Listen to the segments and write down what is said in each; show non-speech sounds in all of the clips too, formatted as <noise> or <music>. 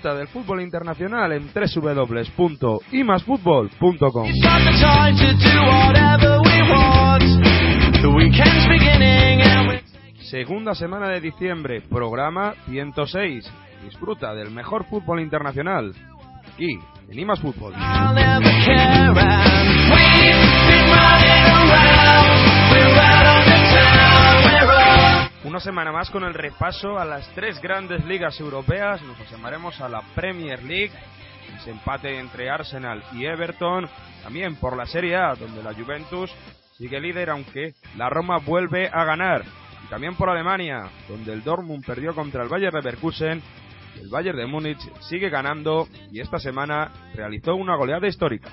Disfruta del fútbol internacional en www.imasfutbol.com. Segunda semana de diciembre, programa 106. Disfruta del mejor fútbol internacional. Aquí, en Imas Fútbol. Una semana más con el repaso a las tres grandes ligas europeas. Nos asomaremos a la Premier League, ese empate entre Arsenal y Everton. También por la Serie A, donde la Juventus sigue líder, aunque la Roma vuelve a ganar. Y también por Alemania, donde el Dortmund perdió contra el Bayern Leverkusen. El Bayern de Múnich sigue ganando y esta semana realizó una goleada histórica.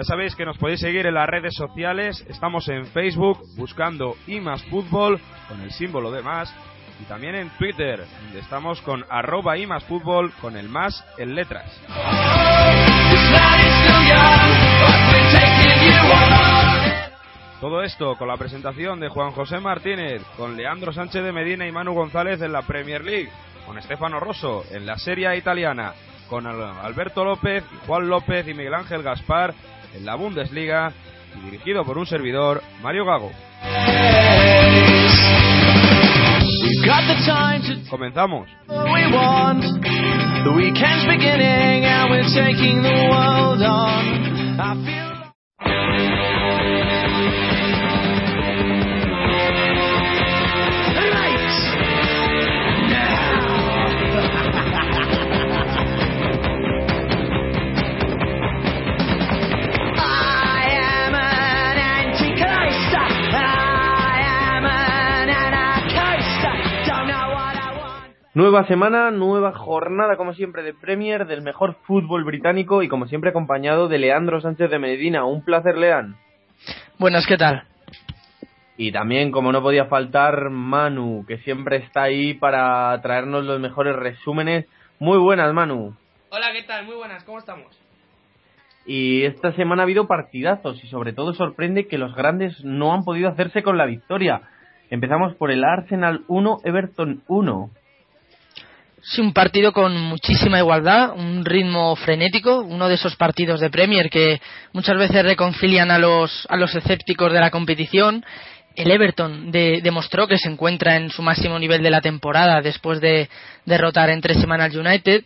Ya sabéis que nos podéis seguir en las redes sociales. Estamos en Facebook buscando y más fútbol con el símbolo de más. Y también en Twitter, donde estamos con arroba con el más en letras. Todo esto con la presentación de Juan José Martínez, con Leandro Sánchez de Medina y Manu González en la Premier League, con Estefano Rosso en la Serie Italiana, con Alberto López, Juan López y Miguel Ángel Gaspar en la Bundesliga y dirigido por un servidor, Mario Gago. Comenzamos. Nueva semana, nueva jornada, como siempre, de Premier, del mejor fútbol británico y, como siempre, acompañado de Leandro Sánchez de Medina. Un placer, Lean. Buenas, ¿qué tal? Y también, como no podía faltar, Manu, que siempre está ahí para traernos los mejores resúmenes. Muy buenas, Manu. Hola, ¿qué tal? Muy buenas, ¿cómo estamos? Y esta semana ha habido partidazos y sobre todo sorprende que los grandes no han podido hacerse con la victoria. Empezamos por el Arsenal 1, Everton 1. Sí, un partido con muchísima igualdad, un ritmo frenético, uno de esos partidos de Premier que muchas veces reconcilian a los, a los escépticos de la competición. El Everton demostró que se encuentra en su máximo nivel de la temporada después de derrotar en tres semanas United.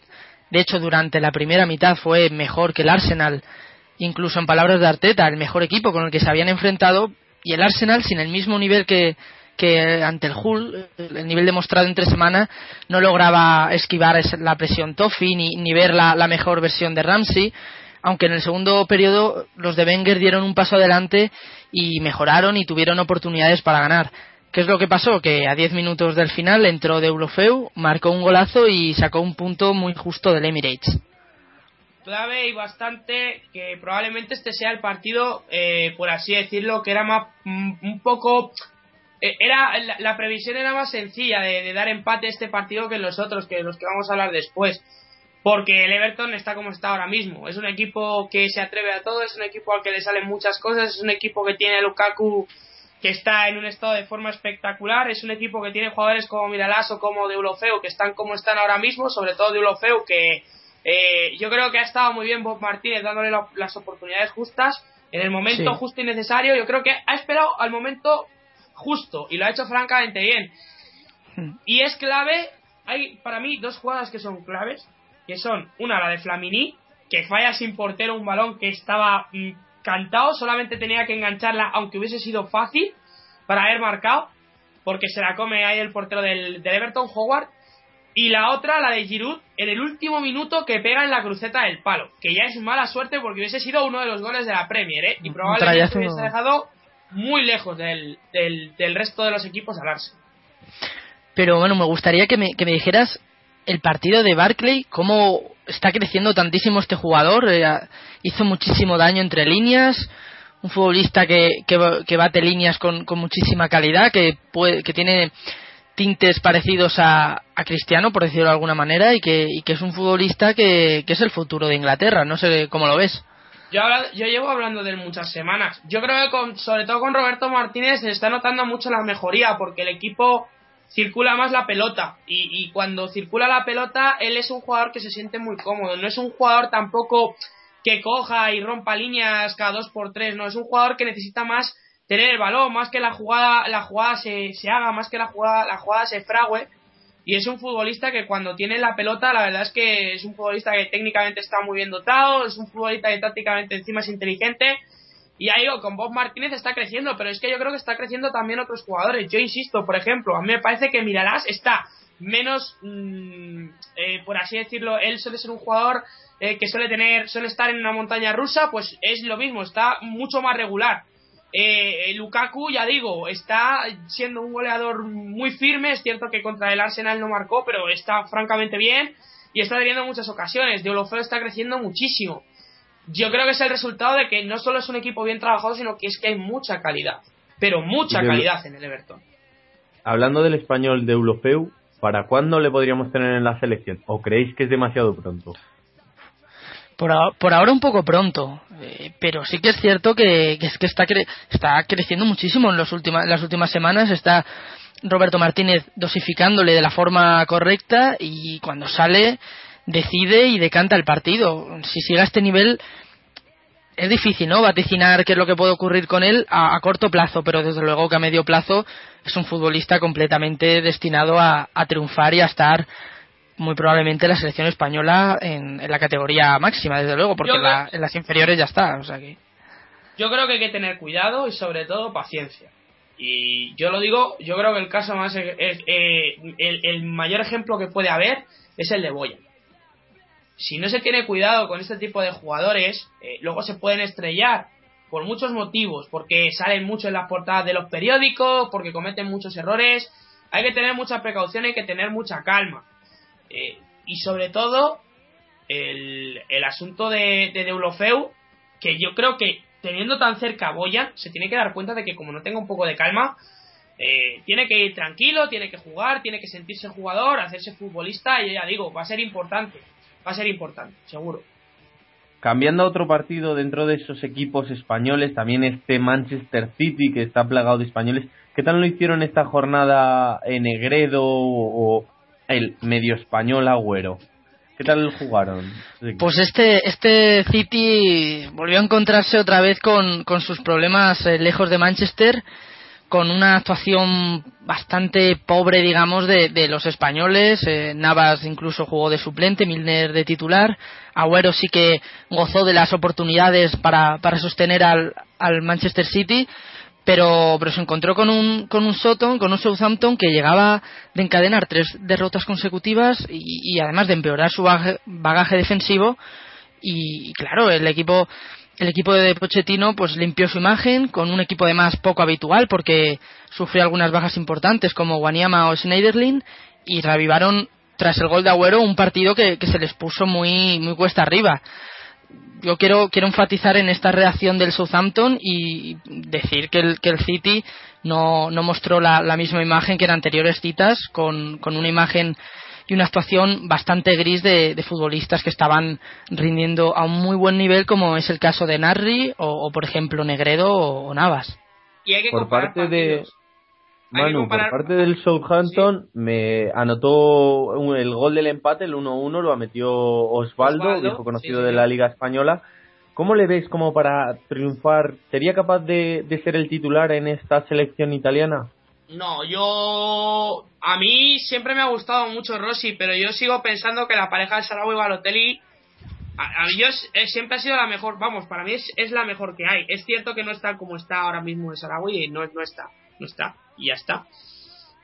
De hecho, durante la primera mitad fue mejor que el Arsenal, incluso en palabras de Arteta, el mejor equipo con el que se habían enfrentado. Y el Arsenal, sin el mismo nivel que, que ante el Hull, el nivel demostrado entre semana, no lograba esquivar la presión Toffee ni, ver la, mejor versión de Ramsey, aunque en el segundo periodo los de Wenger dieron un paso adelante y mejoraron y tuvieron oportunidades para ganar. ¿Qué es lo que pasó? Que a 10 minutos del final entró de Eurofeu, marcó un golazo y sacó un punto muy justo del Emirates. Clave y bastante que probablemente este sea el partido, eh, por así decirlo, que era más mm, un poco era la, previsión era más sencilla de, dar empate a este partido que los otros, que los que vamos a hablar después. Porque el Everton está como está ahora mismo. Es un equipo que se atreve a todo, es un equipo al que le salen muchas cosas, es un equipo que tiene a Lukaku que está en un estado de forma espectacular, es un equipo que tiene jugadores como Miralas o como de Ulofeu que están como están ahora mismo, sobre todo de Ulofeu que eh, yo creo que ha estado muy bien Bob Martínez dándole las oportunidades justas en el momento justo y necesario. Yo creo que ha esperado al momento justo y lo ha hecho francamente bien. Hmm. Y es clave, hay para mí dos jugadas que son claves, que son una la de Flamini, que falla sin portero un balón que estaba mm, cantado, solamente tenía que engancharla aunque hubiese sido fácil para haber marcado, porque se la come ahí el portero del, Everton Howard. Y la otra, la de Giroud, en el último minuto que pega en la cruceta del palo, que ya es mala suerte porque hubiese sido uno de los goles de la Premier, ¿eh? Y probablemente hubiese dejado muy lejos del, del, resto de los equipos al Arsenal. Pero bueno, me gustaría que me, que me dijeras el partido de Barclay, cómo está creciendo tantísimo este jugador, eh, hizo muchísimo daño entre líneas, un futbolista que, que, bate líneas con, con, muchísima calidad, que, puede, que tiene tintes parecidos a, a Cristiano, por decirlo de alguna manera, y que, y que es un futbolista que, que es el futuro de Inglaterra, no sé cómo lo ves. Yo, yo llevo hablando de él muchas semanas. Yo creo que con, sobre todo con Roberto Martínez se está notando mucho la mejoría porque el equipo circula más la pelota y, y, cuando circula la pelota él es un jugador que se siente muy cómodo. No es un jugador tampoco que coja y rompa líneas cada dos por tres. No, es un jugador que necesita más tener el balón, más que la jugada, la jugada se, se haga, más que la jugada, la jugada se frague y es un futbolista que cuando tiene la pelota, la verdad es que es un futbolista que técnicamente está muy bien dotado, es un futbolista que tácticamente encima es inteligente. Y ahí con Bob Martínez está creciendo, pero es que yo creo que está creciendo también otros jugadores. Yo insisto, por ejemplo, a mí me parece que Miralás está menos, mmm, eh, por así decirlo, él suele ser un jugador eh, que suele tener, suele estar en una montaña rusa, pues es lo mismo, está mucho más regular. Eh, Lukaku, ya digo, está siendo un goleador muy firme. Es cierto que contra el Arsenal no marcó, pero está francamente bien y está teniendo muchas ocasiones. De Olofeo está creciendo muchísimo. Yo creo que es el resultado de que no solo es un equipo bien trabajado, sino que es que hay mucha calidad. Pero mucha calidad en el Everton. Hablando del español de Eulofeu, ¿para cuándo le podríamos tener en la selección? ¿O creéis que es demasiado pronto? Por, por ahora un poco pronto, eh, pero sí que es cierto que, es que está, cre está creciendo muchísimo en los última, las últimas semanas. Está Roberto Martínez dosificándole de la forma correcta y cuando sale decide y decanta el partido. Si sigue a este nivel es difícil, ¿no? Vaticinar qué es lo que puede ocurrir con él a, a, corto plazo, pero desde luego que a medio plazo es un futbolista completamente destinado a, a triunfar y a estar muy probablemente la selección española en, en la categoría máxima, desde luego, porque en, la, en, las inferiores ya está. O sea que... Yo creo que hay que tener cuidado y sobre todo paciencia. Y yo lo digo, yo creo que el caso más, es, es, eh, el, el, mayor ejemplo que puede haber es el de Boya. Si no se tiene cuidado con este tipo de jugadores, eh, luego se pueden estrellar por muchos motivos, porque salen mucho en las portadas de los periódicos, porque cometen muchos errores. Hay que tener mucha precaución, hay que tener mucha calma eh, y sobre todo, el, el asunto de, de Deulofeu, que yo creo que teniendo tan cerca a Boyan, se tiene que dar cuenta de que como no tenga un poco de calma, eh, tiene que ir tranquilo, tiene que jugar, tiene que sentirse jugador, hacerse futbolista, y ya digo, va a ser importante, va a ser importante, seguro. Cambiando a otro partido dentro de esos equipos españoles, también este Manchester City que está plagado de españoles, ¿qué tal lo hicieron esta jornada en Negredo o, el medio español Agüero. ¿Qué tal jugaron? Pues este, este City volvió a encontrarse otra vez con, con sus problemas eh, lejos de Manchester, con una actuación bastante pobre, digamos, de, de los españoles. Eh, Navas incluso jugó de suplente, Milner de titular. Agüero sí que gozó de las oportunidades para, para sostener al, al Manchester City pero, pero se encontró con un, con un Soton, con un Southampton que llegaba de encadenar tres derrotas consecutivas y, y además de empeorar su bagaje, bagaje defensivo. Y, claro, el equipo el equipo de Pochettino pues limpió su imagen con un equipo además poco habitual porque sufrió algunas bajas importantes como Wanyama o Schneiderlin y reavivaron tras el gol de Agüero un partido que, que se les puso muy muy cuesta arriba yo quiero, quiero enfatizar en esta reacción del Southampton y decir que el, que el City no, no mostró la, la, misma imagen que en anteriores citas, con, con una imagen y una actuación bastante gris de, de, futbolistas que estaban rindiendo a un muy buen nivel, como es el caso de Narri o, o por ejemplo, Negredo o, o Navas. por parte partidos. de Manu, por parte del Southampton, sí. me anotó el gol del empate, el 1-1, lo metió Osvaldo, Osvaldo viejo conocido sí, de la Liga Española. ¿Cómo le ves como para triunfar? ¿Sería capaz de, de, ser el titular en esta selección italiana? No, yo. A mí siempre me ha gustado mucho Rossi, pero yo sigo pensando que la pareja de Sarau y Balotelli. A, a mí yo es, es, siempre ha sido la mejor, vamos, para mí es, es, la mejor que hay. Es cierto que no está como está ahora mismo el Sarawi y no, no está, no está y ya está.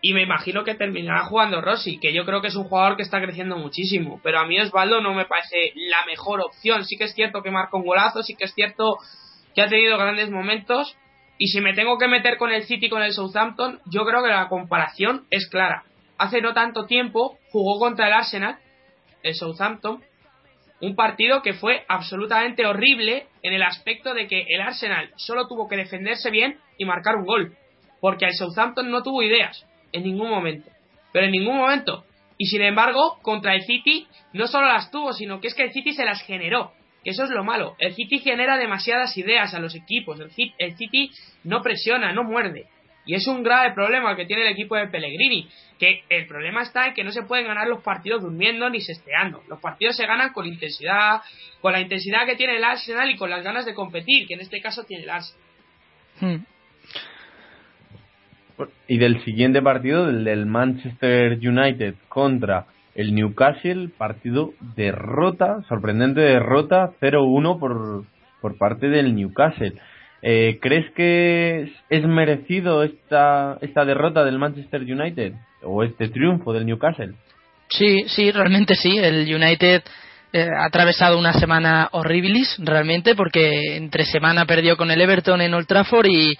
Y me imagino que terminará jugando Rossi, que yo creo que es un jugador que está creciendo muchísimo. Pero a mí Osvaldo no me parece la mejor opción. Sí que es cierto que marca un golazo, sí que es cierto que ha tenido grandes momentos. Y si me tengo que meter con el City con el Southampton, yo creo que la comparación es clara. Hace no tanto tiempo jugó contra el Arsenal, el Southampton, un partido que fue absolutamente horrible en el aspecto de que el Arsenal solo tuvo que defenderse bien y marcar un gol porque el Southampton no tuvo ideas en ningún momento, pero en ningún momento. Y sin embargo, contra el City no solo las tuvo, sino que es que el City se las generó. Que eso es lo malo. El City genera demasiadas ideas a los equipos. El, City no presiona, no muerde. Y es un grave problema que tiene el equipo de Pellegrini. Que el problema está en que no se pueden ganar los partidos durmiendo ni sesteando. Los partidos se ganan con intensidad, con la intensidad que tiene el Arsenal y con las ganas de competir, que en este caso tiene el Arsenal. Hmm. Y del siguiente partido, del del Manchester United contra el Newcastle, partido derrota, sorprendente derrota 0-1 por, por parte del Newcastle. Eh, ¿Crees que es merecido esta, esta derrota del Manchester United o este triunfo del Newcastle? Sí, sí, realmente sí. El United eh, ha atravesado una semana horribilis, realmente, porque entre semana perdió con el Everton en Old Trafford y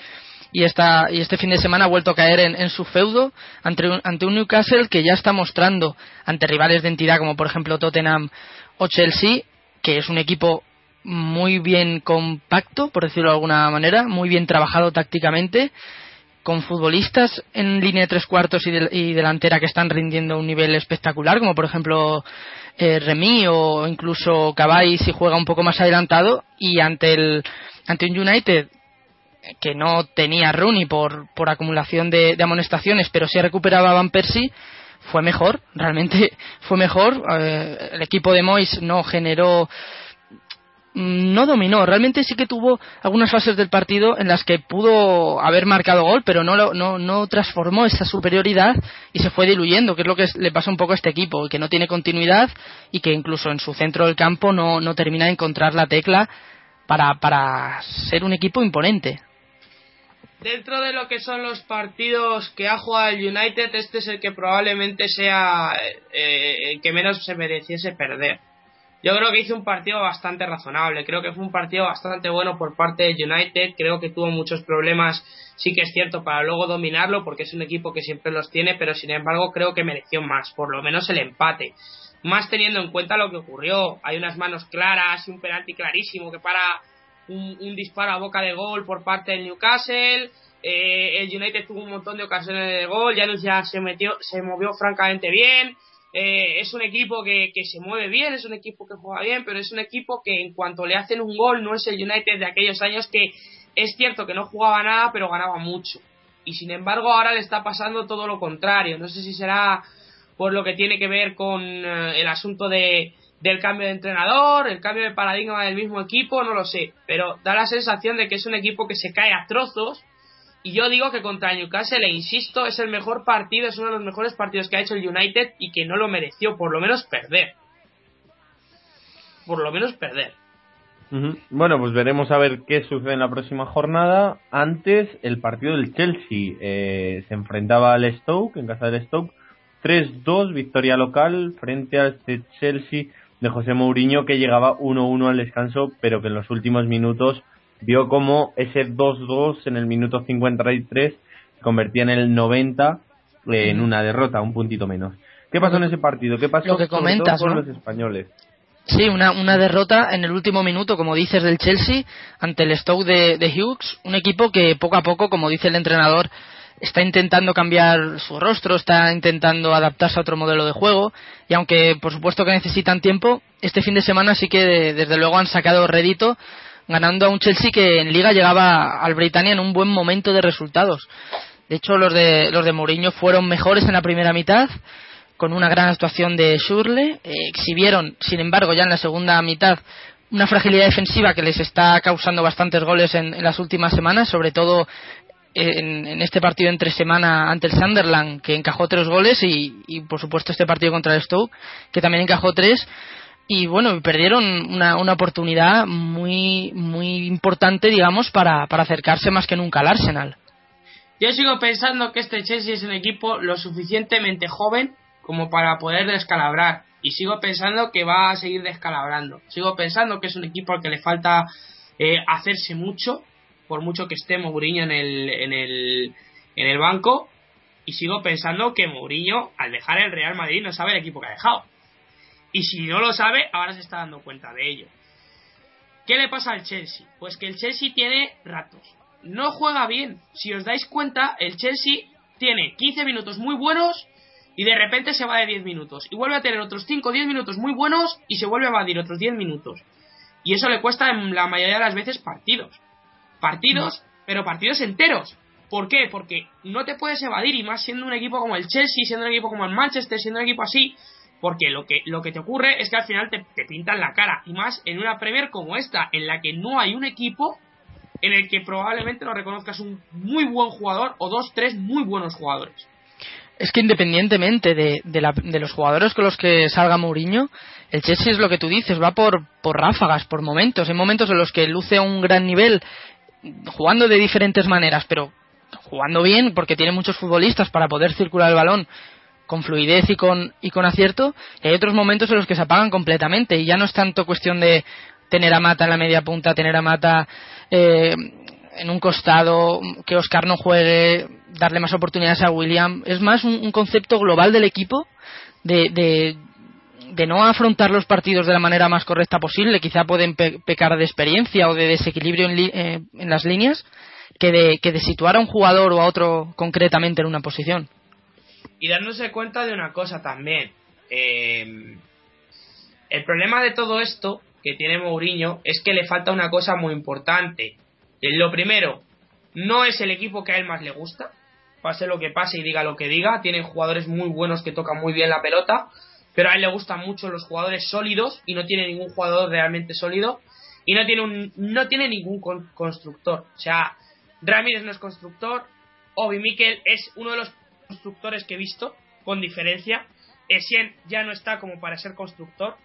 y, esta, y este fin de semana ha vuelto a caer en, su feudo ante un, ante un Newcastle que ya está mostrando ante rivales de entidad como por ejemplo Tottenham o Chelsea que es un equipo muy bien compacto, por decirlo de alguna manera, muy bien trabajado tácticamente, con futbolistas en línea de tres cuartos y, delantera que están rindiendo un nivel espectacular, como por ejemplo eh, Remy o incluso Cavai si juega un poco más adelantado, y ante el ante un United que no tenía Rooney por, acumulación de, amonestaciones, pero sí recuperaba Van Persie, fue mejor, realmente <laughs> fue mejor. Eh, el equipo de Mois no generó, mm, no dominó, realmente sí que tuvo algunas fases del partido en las que pudo haber marcado gol, pero no, no, no transformó esa superioridad y se fue diluyendo, que es lo que le pasa un poco a este equipo, que no tiene continuidad y que incluso en su centro del campo no, no termina de encontrar la tecla para, para ser un equipo imponente dentro de lo que son los partidos que ha jugado el United, este es el que probablemente sea eh, el que menos se mereciese perder. Yo creo que hizo un partido bastante razonable, creo que fue un partido bastante bueno por parte del United, creo que tuvo muchos problemas, sí que es cierto, para luego dominarlo, porque es un equipo que siempre los tiene, pero sin embargo creo que mereció más, por lo menos el empate. Más teniendo en cuenta lo que ocurrió, hay unas manos claras y un penalti clarísimo que para un, disparo a boca de gol por parte del Newcastle. Eh, el United tuvo un montón de ocasiones de gol. Janus ya se metió, se movió francamente bien. Eh, es un equipo que, que, se mueve bien, es un equipo que juega bien, pero es un equipo que en cuanto le hacen un gol no es el United de aquellos años que es cierto que no jugaba nada, pero ganaba mucho. Y sin embargo ahora le está pasando todo lo contrario. No sé si será por lo que tiene que ver con eh, el asunto de, del cambio de entrenador, el cambio de paradigma del mismo equipo, no lo sé, pero da la sensación de que es un equipo que se cae a trozos y yo digo que contra Newcastle, e insisto, es el mejor partido, es uno de los mejores partidos que ha hecho el United y que no lo mereció, por lo menos perder. Por lo menos perder. Bueno, pues veremos a ver qué sucede en la próxima jornada. Antes, el partido del Chelsea eh, se enfrentaba al Stoke, en casa del Stoke. 3-2, victoria local frente a este Chelsea de José Mourinho que llegaba 1-1 al descanso, pero que en los últimos minutos vio como ese 2-2 en el minuto 53 se convertía en el 90 eh, en una derrota, un puntito menos. ¿Qué pasó en ese partido? ¿Qué pasó con los españoles? Sí, una, una derrota en el último minuto, como dices, del Chelsea ante el Stoke de, de Hughes, un equipo que poco a poco, como dice el entrenador, está intentando cambiar su rostro, está intentando adaptarse a otro modelo de juego y aunque por supuesto que necesitan tiempo, este fin de semana sí que desde luego han sacado rédito ganando a un Chelsea que en liga llegaba al Britannia en un buen momento de resultados. De hecho, los de los de Mourinho fueron mejores en la primera mitad con una gran actuación de Shurle, eh, exhibieron, sin embargo, ya en la segunda mitad una fragilidad defensiva que les está causando bastantes goles en, en las últimas semanas, sobre todo en, este partido entre semana ante el Sunderland, que encajó tres goles, y, por supuesto este partido contra el Stoke, que también encajó tres. Y bueno, perdieron una, una oportunidad muy, muy importante, digamos, para, para acercarse más que nunca al Arsenal. Yo sigo pensando que este Chelsea es un equipo lo suficientemente joven como para poder descalabrar. Y sigo pensando que va a seguir descalabrando. Sigo pensando que es un equipo al que le falta eh, hacerse mucho por mucho que esté Mourinho en el, en el, en el banco. Y sigo pensando que Mourinho, al dejar el Real Madrid, no sabe el equipo que ha dejado. Y si no lo sabe, ahora se está dando cuenta de ello. ¿Qué le pasa al Chelsea? Pues que el Chelsea tiene ratos. No juega bien. Si os dais cuenta, el Chelsea tiene 15 minutos muy buenos y de repente se va de 10 minutos. Y vuelve a tener otros 5 o 10 minutos muy buenos y se vuelve a evadir otros 10 minutos. Y eso le cuesta en la mayoría de las veces partidos. Partidos, pero partidos enteros. ¿Por qué? Porque no te puedes evadir y más siendo un equipo como el Chelsea, siendo un equipo como el Manchester, siendo un equipo así, porque lo que, lo que te ocurre es que al final te, te, pintan la cara. Y más en una Premier como esta, en la que no hay un equipo en el que probablemente lo reconozcas un muy buen jugador o dos, tres muy buenos jugadores. Es que independientemente de, de, la, de los jugadores con los que salga Mourinho, el Chelsea es lo que tú dices, va por, por ráfagas, por momentos. Hay momentos en los que luce un gran nivel, jugando de diferentes maneras, pero jugando bien porque tiene muchos futbolistas para poder circular el balón con fluidez y con, y con acierto, y hay otros momentos en los que se apagan completamente y ya no es tanto cuestión de tener a Mata en la media punta, tener a Mata eh, en un costado, que Oscar no juegue, darle más oportunidades a William, es más un, un concepto global del equipo de, de, de, no afrontar los partidos de la manera más correcta posible, quizá pueden pe pecar de experiencia o de desequilibrio en, eh, en las líneas, que de, que de situar a un jugador o a otro concretamente en una posición. Y dándose cuenta de una cosa también. Eh, el problema de todo esto que tiene Mourinho es que le falta una cosa muy importante. Lo primero, no es el equipo que a él más le gusta. Pase lo que pase y diga lo que diga. Tienen jugadores muy buenos que tocan muy bien la pelota. Pero a él le gustan mucho los jugadores sólidos y no tiene ningún jugador realmente sólido. Y no tiene, un, no tiene ningún con, constructor. O sea, Ramírez no es constructor. Obi Mikel es uno de los constructores que he visto, con diferencia. Essien ya no está como para ser constructor.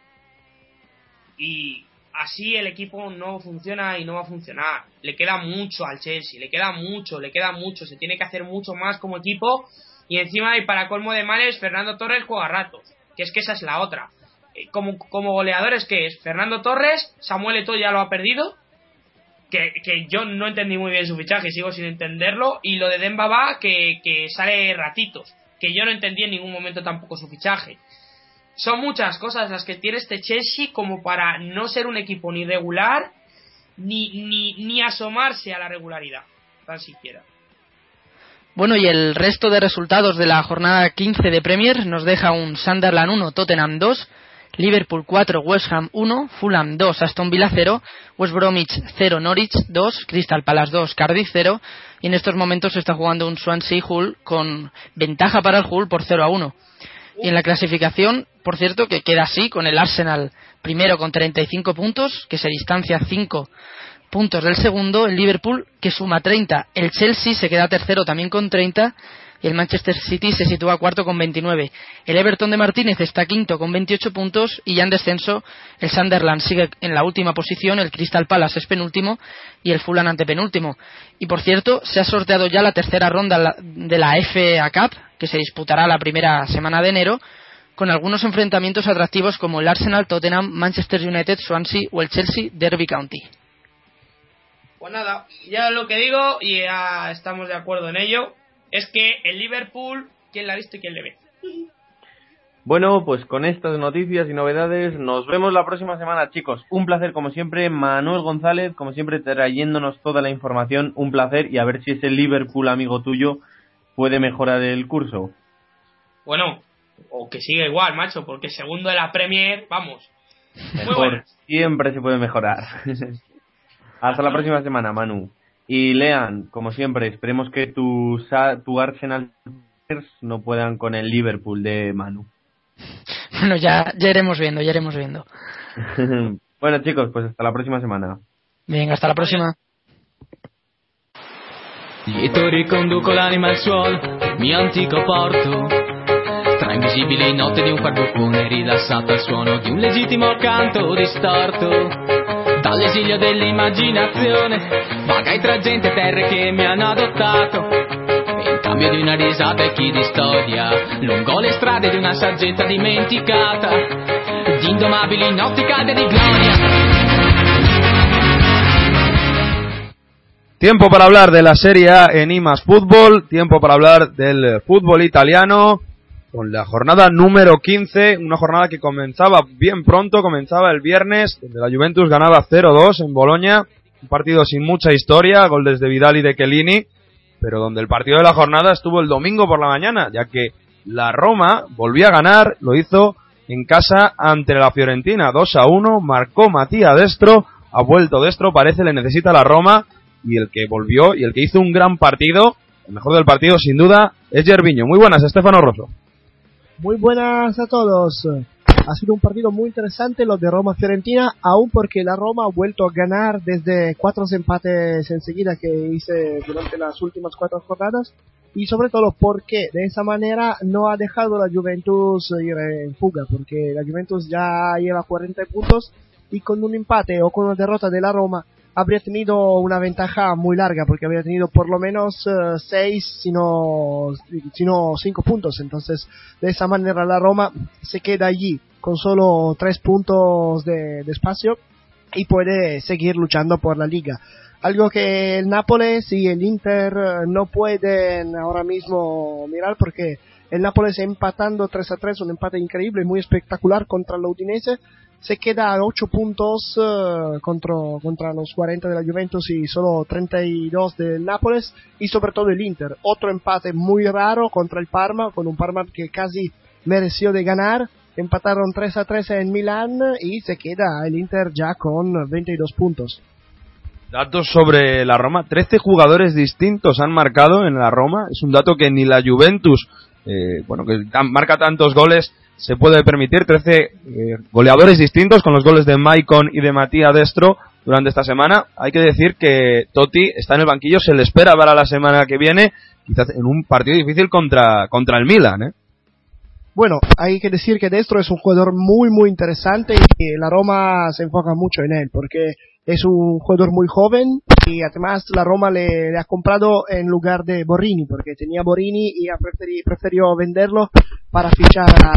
Y así el equipo no funciona y no va a funcionar. Le queda mucho al Chelsea, le queda mucho, le queda mucho. Se tiene que hacer mucho más como equipo. Y encima, y para colmo de males, Fernando Torres juega ratos. Que es que esa es la otra. Como, como goleadores, que es? Fernando Torres, Samuel Eto'o ya lo ha perdido. Que, que, yo no entendí muy bien su fichaje, sigo sin entenderlo. Y lo de Dembaba, que, que sale ratitos. Que yo no entendí en ningún momento tampoco su fichaje. Son muchas cosas las que tiene este Chelsea como para no ser un equipo ni regular ni, ni, ni asomarse a la regularidad, tan siquiera. Bueno, y el resto de resultados de la jornada 15 de Premier nos deja un Sunderland 1, Tottenham 2, Liverpool 4, West Ham 1, Fulham 2, Aston Villa 0, West Bromwich 0, Norwich 2, Crystal Palace 2, Cardiff 0, y en estos momentos se está jugando un Swansea Hull con ventaja para el Hull por 0 a 1. Y en la clasificación, por cierto, que queda así, con el Arsenal primero con 35 puntos, que se distancia 5 puntos del segundo, el Liverpool que suma 30, el Chelsea se queda tercero también con 30 y el Manchester City se sitúa cuarto con 29. El Everton de Martínez está quinto con 28 puntos y ya en descenso el Sunderland sigue en la última posición, el Crystal Palace es penúltimo y el Fulham antepenúltimo. Y por cierto, se ha sorteado ya la tercera ronda de la FA Cup, que se disputará la primera semana de enero, con algunos enfrentamientos atractivos como el Arsenal, Tottenham, Manchester United, Swansea o el Chelsea Derby County. Pues nada, ya lo que digo, y ya estamos de acuerdo en ello, es que el Liverpool, ¿quién la ha visto y quién le ve? Bueno, pues con estas noticias y novedades nos vemos la próxima semana, chicos. Un placer como siempre, Manuel González, como siempre trayéndonos toda la información, un placer y a ver si ese Liverpool amigo tuyo puede mejorar el curso. Bueno, o que siga igual, macho, porque segundo de la Premier, vamos. Mejor, siempre se puede mejorar. <laughs> Hasta la próxima semana, Manu. Y Lean, como siempre, esperemos que tu, tu Arsenal no puedan con el Liverpool de Manu. <laughs> Bueno, ya, ya iremos viendo, ya iremos viendo. <laughs> bueno, chicos, pues hasta la próxima semana. Venga, hasta la próxima. Lieto riconduco l'anima al suolo, mio antico porto. Tra invisibili notte di un farbucone rilassato al suono di un legittimo canto distorto. Dall'esilio dell'immaginazione, vagai tra gente e terre che mi hanno adottato. In cambio di una risata e chi di storia, lungo le strade di una saggezza dimenticata, di indomabili notti calde di gloria. Tiempo para hablar de la Serie A en IMAS Fútbol, tiempo para hablar del fútbol italiano con la jornada número 15, una jornada que comenzaba bien pronto, comenzaba el viernes, donde la Juventus ganaba 0-2 en Bolonia, un partido sin mucha historia, gol desde Vidal y de Chiellini, pero donde el partido de la jornada estuvo el domingo por la mañana, ya que la Roma volvía a ganar, lo hizo en casa ante la Fiorentina 2 a 1, marcó Matías Destro, ha vuelto Destro, parece le necesita la Roma y el que volvió y el que hizo un gran partido, el mejor del partido sin duda, es Gerviño. Muy buenas, Estefano Rosso. Muy buenas a todos. Ha sido un partido muy interesante lo de Roma-Fiorentina, aún porque la Roma ha vuelto a ganar desde cuatro empates enseguida que hice durante las últimas cuatro jornadas y sobre todo porque de esa manera no ha dejado la Juventus ir en fuga, porque la Juventus ya lleva 40 puntos y con un empate o con una derrota de la Roma habría tenido una ventaja muy larga porque habría tenido por lo menos 6 eh, sino sino 5 puntos. Entonces de esa manera la Roma se queda allí con solo 3 puntos de, espacio y puede seguir luchando por la liga. Algo que el Nápoles y el Inter eh, no pueden ahora mismo mirar porque el Nápoles empatando 3 a 3, un empate increíble, muy espectacular contra el Udinese, se queda a 8 puntos uh, contra, contra los 40 de la Juventus y solo 32 del Nápoles y sobre todo el Inter. Otro empate muy raro contra el Parma, con un Parma que casi mereció de ganar. Empataron 3 a 3 en Milán y se queda el Inter ya con 22 puntos. Datos sobre la Roma. 13 jugadores distintos han marcado en la Roma. Es un dato que ni la Juventus, eh, bueno, que marca tantos goles, se puede permitir 13 eh, goleadores distintos con los goles de Maicon y de Matías Destro durante esta semana. Hay que decir que Totti está en el banquillo, se le espera para la semana que viene, quizás en un partido difícil contra, contra el Milan. ¿eh? Bueno, hay que decir que Destro es un jugador muy, muy interesante y la Roma se enfoca mucho en él, porque es un jugador muy joven y además la Roma le, ha comprado en lugar de Borini porque tenía Borini y ha preferido venderlo para fichar a,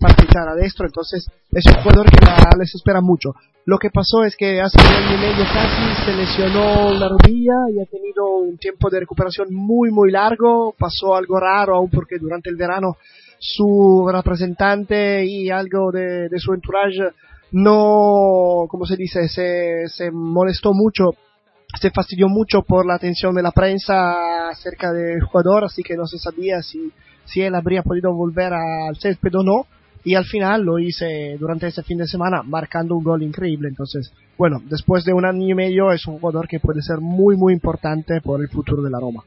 para fichar a destro. Entonces es un jugador que les espera mucho. Lo que pasó es que hace un año y medio casi se lesionó la rodilla y ha tenido un tiempo de recuperación muy muy largo. Pasó algo raro aún porque durante el verano su representante y algo de, de su entourage no, como se dice, se, se molestó mucho, se fastidió mucho por la atención de la prensa acerca del jugador, así que no se sabía si, si él habría podido volver al césped o no. Y al final lo hice durante ese fin de semana marcando un gol increíble. Entonces, bueno, después de un año y medio es un jugador que puede ser muy, muy importante por el futuro de la Roma.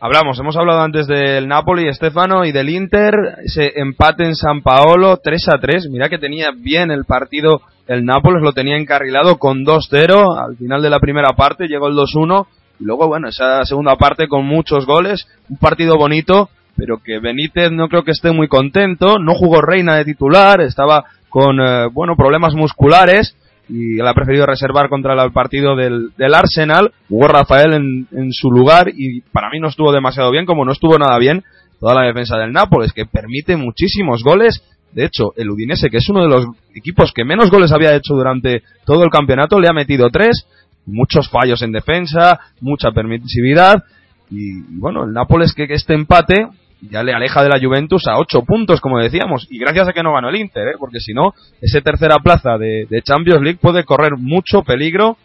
Hablamos, hemos hablado antes del Napoli, Estefano, y del Inter, ese empate en San Paolo, 3 a 3. Mira que tenía bien el partido el Nápoles, lo tenía encarrilado con 2-0. Al final de la primera parte llegó el 2-1. Y luego, bueno, esa segunda parte con muchos goles. Un partido bonito, pero que Benítez no creo que esté muy contento. No jugó Reina de titular, estaba con, eh, bueno, problemas musculares y él ha preferido reservar contra el partido del, del Arsenal. Jugó Rafael en, en, su lugar y para mí no estuvo demasiado bien, como no estuvo nada bien toda la defensa del Nápoles, que permite muchísimos goles. De hecho, el Udinese, que es uno de los equipos que menos goles había hecho durante todo el campeonato, le ha metido tres. Muchos fallos en defensa, mucha permisividad. Y, bueno, el Nápoles que, que este empate ya le aleja de la Juventus a 8 puntos, como decíamos, y gracias a que no ganó el Inter, ¿eh? porque si no, ese tercera plaza de, Champions League puede correr mucho peligro.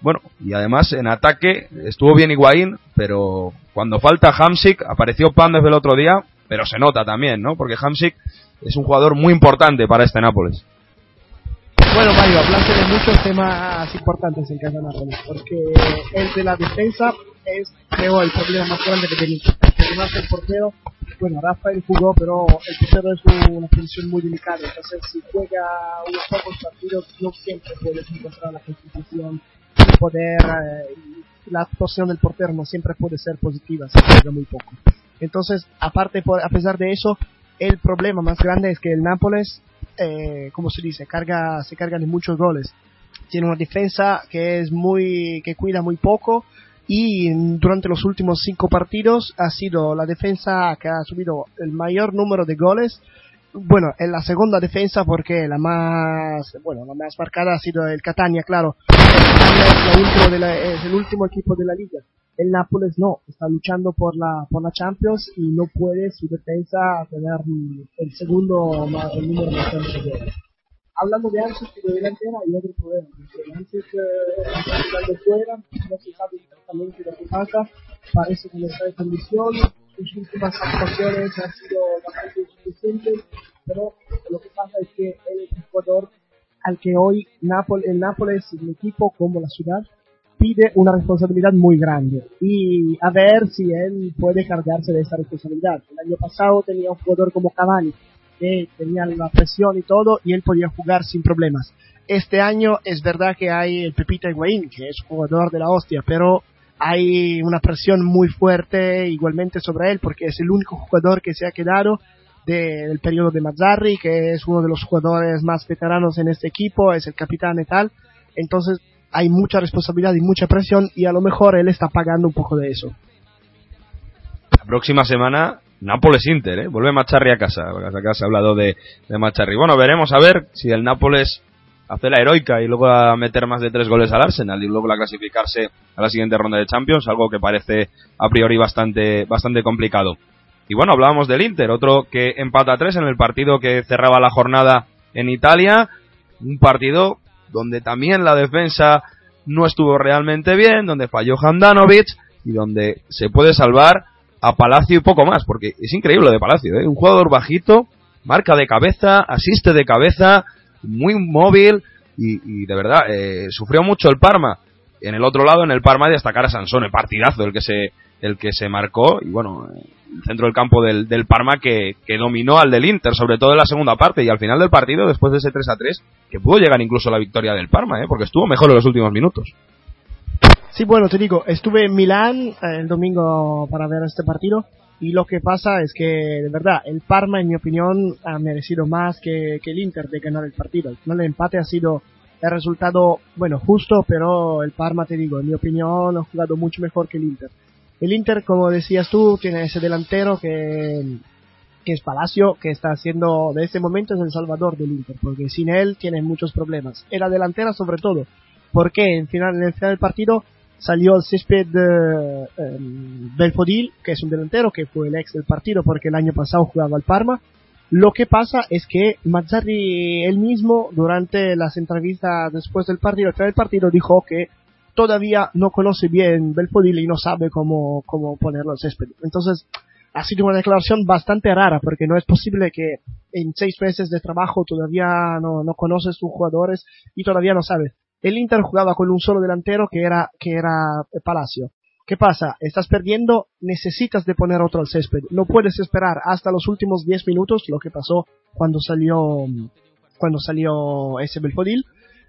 Bueno, y además en ataque estuvo bien Higuaín, pero cuando falta Hamsik, apareció Pandev el otro día, pero se nota también, ¿no? Porque Hamsik es un jugador muy importante para este Nápoles. Bueno, Mario, hablaste de muchos temas importantes en casa Nápoles, porque el de la defensa es, creo, el problema más grande que tenemos. Además, el portero, bueno, Rafael jugó, pero el portero es una posición muy delicada. Entonces, si juega unos pocos partidos, no siempre puedes encontrar la constitución de poder. Eh, la actuación del portero no siempre puede ser positiva, se juega muy poco. Entonces, aparte, a pesar de eso, el problema más grande es que el Nápoles, eh, como se dice, carga, se carga de muchos goles. Tiene una defensa que es muy, que cuida muy poco y durante los últimos cinco partidos ha sido la defensa que ha subido el mayor número de goles. Bueno, en la segunda defensa porque la más, bueno, la más marcada ha sido el Catania, claro. El es, el último equipo de la liga. El Nápoles no, está luchando por la, por la Champions y no puede su defensa tener el segundo el número más de goles hablando de Ansic y eh, de delantera hay otro problema. Ansic está jugando fuera, no se sabe exactamente lo que pasa, parece que no está en condiciones, sus últimas actuaciones han sido bastante insuficientes, pero lo que pasa es que él es un jugador al que hoy Nápoles, el Nápoles, el equipo como la ciudad, pide una responsabilidad muy grande y a ver si él puede cargarse de esa responsabilidad. El año pasado tenía un jugador como Cavani, que tenía la presión y todo y él podía jugar sin problemas. Este año es verdad que hay el Pepita Higuaín, que es jugador de la hostia, pero hay una presión muy fuerte igualmente sobre él porque es el único jugador que se ha quedado del periodo de Mazzarri, que es uno de los jugadores más veteranos en este equipo, es el capitán y tal. Entonces hay mucha responsabilidad y mucha presión y a lo mejor él está pagando un poco de eso. La próxima semana Nápoles-Inter, ¿eh? vuelve Macharri a casa, acá se ha hablado de, de Macharri. Bueno, veremos a ver si el Nápoles hace la heroica y luego a meter más de tres goles al Arsenal y luego a clasificarse a la siguiente ronda de Champions, algo que parece a priori bastante, bastante complicado. Y bueno, hablábamos del Inter, otro que empata tres en el partido que cerraba la jornada en Italia. Un partido donde también la defensa no estuvo realmente bien, donde falló Handanovic y donde se puede salvar a Palacio y poco más, porque es increíble lo de Palacio, ¿eh? un jugador bajito, marca de cabeza, asiste de cabeza, muy móvil y, de verdad eh, sufrió mucho el Parma. En el otro lado, en el Parma, destacar a Sansón, el partidazo el que se, el que se marcó y bueno, el centro del campo del, del Parma que, que, dominó al del Inter, sobre todo en la segunda parte y al final del partido, después de ese 3 a 3, que pudo llegar incluso a la victoria del Parma, ¿eh? porque estuvo mejor en los últimos minutos. Sí, bueno, te digo, estuve en Milán eh, el domingo para ver este partido y lo que pasa es que, de verdad, el Parma, en mi opinión, ha merecido más que, el Inter de ganar el partido. Al final el empate ha sido el resultado, bueno, justo, pero el Parma, te digo, en mi opinión, ha jugado mucho mejor que el Inter. El Inter, como decías tú, tiene ese delantero que, es Palacio, que está haciendo, de este momento el salvador del Inter, porque sin él tiene muchos problemas. En la delantera sobre todo, porque en, final, en el final del partido salió el césped eh, Belfodil, que es un delantero, que fue el ex del partido porque el año pasado jugaba al Parma. Lo que pasa es que Mazzarri él mismo, durante las entrevistas después del partido, del partido, dijo que todavía no conoce bien Belfodil y no sabe cómo, cómo ponerlo al césped. Entonces, ha sido una declaración bastante rara, porque no es posible que en seis meses de trabajo todavía no, no conoces tus jugadores y todavía no sabes. El Inter jugaba con un solo delantero que era, que era Palacio. ¿Qué pasa? Estás perdiendo, necesitas de poner otro al césped. No puedes esperar hasta los últimos 10 minutos, lo que pasó cuando salió, cuando salió ese Belfodil.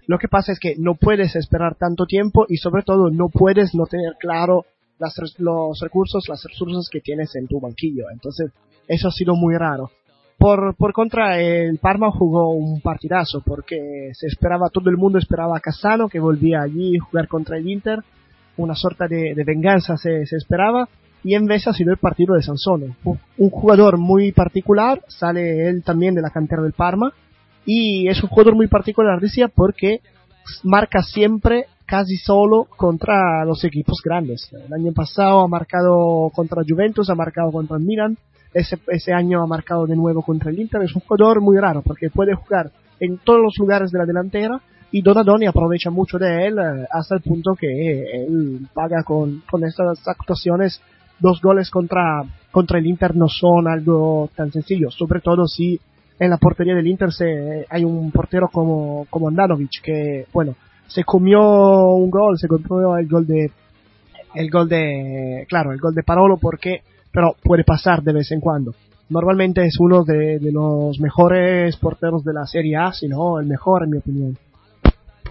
Lo que pasa es que no puedes esperar tanto tiempo y sobre todo no puedes no tener claro las, los recursos, las resursos que tienes en tu banquillo. Entonces, eso ha sido muy raro. Por, por contra, el Parma jugó un partidazo porque se esperaba, todo el mundo esperaba a Cassano que volvía allí a jugar contra el Inter. Una sorta de, venganza se, se, esperaba. Y en vez ha sido el partido de Sansone. Un jugador muy particular, sale él también de la cantera del Parma y es un jugador muy particular, decía, porque marca siempre casi solo contra los equipos grandes. El año pasado ha marcado contra Juventus, ha marcado contra el Milan, ese, ese año ha marcado de nuevo contra el Inter. Es un jugador muy raro porque puede jugar en todos los lugares de la delantera y Donadoni aprovecha mucho de él eh, hasta el punto que él paga con, con estas actuaciones dos goles contra, contra el Inter no son algo tan sencillo, sobre todo si en la portería del Inter se, hay un portero como, como Andanovic que, bueno, se comió un gol, se comió el gol de, el gol de, claro, el gol de Parolo porque, pero puede pasar de vez en cuando. Normalmente es uno de, los mejores porteros de la Serie A, si no el mejor en mi opinión.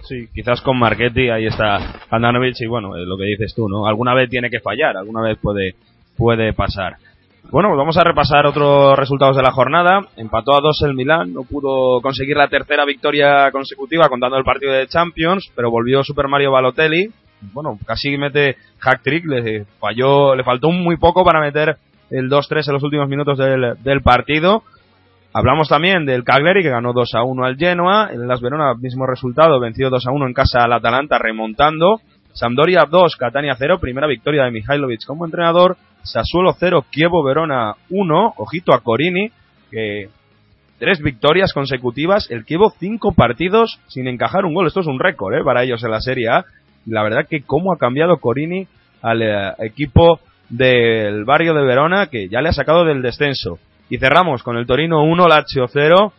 Sí, quizás con Marchetti ahí está Andanovic y bueno, lo que dices tú, ¿no? Alguna vez tiene que fallar, alguna vez puede, puede pasar. Bueno, pues vamos a repasar otros resultados de la jornada. Empató a dos el Milán, no pudo conseguir la tercera victoria consecutiva contando el partido de Champions, pero volvió Super Mario Balotelli. Bueno, casi mete hack trick, le falló, le faltó muy poco para meter el 2-3 en los últimos minutos del, del, partido. Hablamos también del Cagliari que ganó 2 a 1 al Genoa, el Las Verona mismo resultado, vencido 2 a 1 en casa al Atalanta remontando. Sampdoria 2, Catania 0, primera victoria de Mihailovic como entrenador. Sassuolo 0, Kievo Verona 1, ojito a Corini, que tres victorias consecutivas, el Kievo cinco partidos sin encajar un gol, esto es un récord ¿eh? para ellos en la Serie A. La verdad que cómo ha cambiado Corini al eh, equipo del barrio de Verona, que ya le ha sacado del descenso. Y cerramos con el Torino 1, Lazio 0.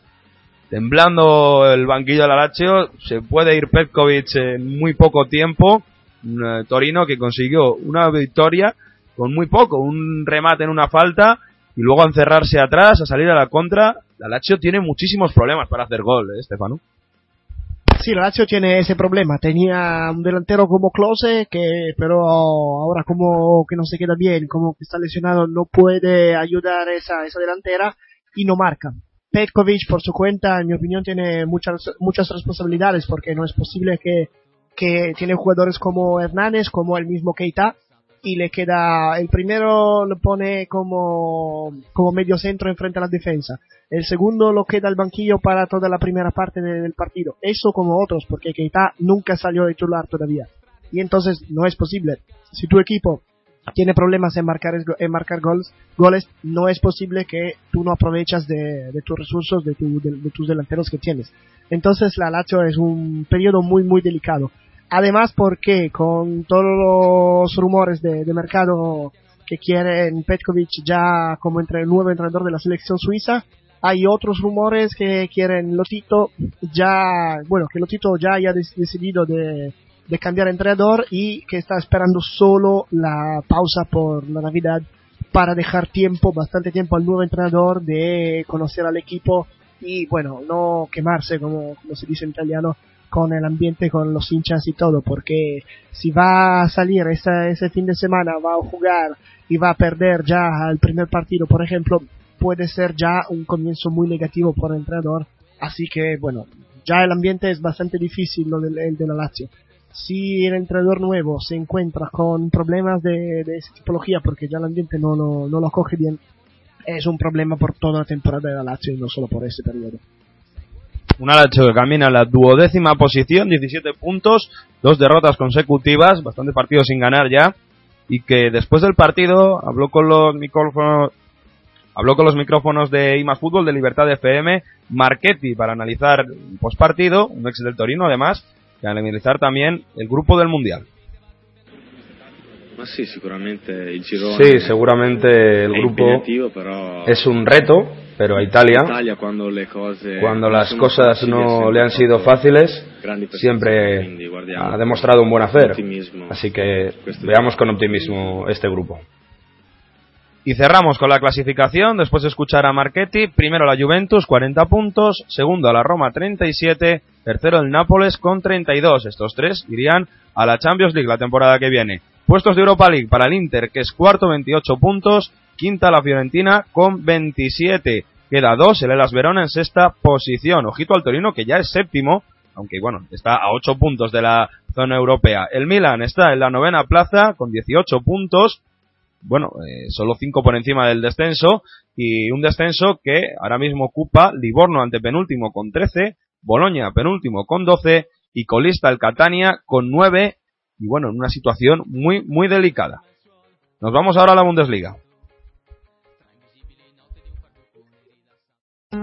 temblando el banquillo de la Lazio, se puede ir Petkovic en muy poco tiempo, un Torino que consiguió una victoria con muy poco, un remate en una falta y luego a encerrarse atrás, a salir a la contra. La Lazio tiene muchísimos problemas para hacer gol, ¿eh, Stefano? Sí, la Lazio tiene ese problema. Tenía un delantero como Close, que pero ahora como que no se queda bien, como que está lesionado, no puede ayudar esa, esa delantera y no marca. Petkovic, por su cuenta, en mi opinión, tiene muchas, muchas responsabilidades porque no es posible que, que tiene jugadores como Hernández, como el mismo Keita, y le queda, el primero lo pone como, como medio centro enfrente a la defensa. El segundo lo queda al banquillo para toda la primera parte del partido. Eso como otros, porque Keita nunca salió de titular todavía. Y entonces no es posible. Si tu equipo tiene problemas en marcar, en marcar goles, goles, no es posible que tú no aprovechas de, tus recursos, de, de, tus delanteros que tienes. Entonces la Lazio es un periodo muy, muy delicado. Además, porque con todos los rumores de, mercado que quieren Petkovic ya como entre nuevo entrenador de la selección suiza, hay otros rumores que quieren Lotito ya, bueno, que Lotito ya haya decidido de, de cambiar entrenador y que está esperando solo la pausa por la Navidad para dejar tiempo, bastante tiempo al nuevo entrenador de conocer al equipo y bueno, no quemarse como, como se dice en italiano con el ambiente, con los hinchas y todo, porque si va a salir ese, fin de semana, va a jugar y va a perder ya el primer partido, por ejemplo, puede ser ya un comienzo muy negativo por el entrenador. Así que, bueno, ya el ambiente es bastante difícil lo del, el de la Lazio si el entrenador nuevo se encuentra con problemas de, esa tipología porque ya el ambiente no, no, no, lo coge bien, es un problema por toda la temporada de la Lazio y no solo por ese periodo. Una Lazio que camina a la duodécima posición, 17 puntos, dos derrotas consecutivas, bastante partidos sin ganar ya, y que después del partido habló con los micrófonos, habló con los micrófonos de IMAS Fútbol de Libertad FM, Marchetti para analizar el postpartido, un ex del Torino además, y analizar también el grupo del Mundial. Sí, seguramente el Sí, seguramente el grupo es un reto, pero a Italia, cuando, las cosas no le han sido fáciles, siempre ha demostrado un buen hacer. Así que veamos con optimismo este grupo. Y cerramos con la clasificación después de escuchar a Marchetti. Primero la Juventus, 40 puntos. Segundo a la Roma, 37. Tercero el Nápoles con 32. Estos tres irían a la Champions League la temporada que viene. Puestos de Europa League para el Inter, que es cuarto, 28 puntos. Quinta la Fiorentina con 27. Queda dos el Elas Verona en sexta posición. Ojito al Torino, que ya es séptimo, aunque bueno, está a 8 puntos de la zona europea. El Milan está en la novena plaza con 18 puntos bueno, eh, solo 5 por encima del descenso y un descenso que ahora mismo ocupa Livorno ante penúltimo con 13, Boloña penúltimo con 12 y colista el Catania con 9 y bueno, en una situación muy muy delicada. Nos vamos ahora a la Bundesliga. Da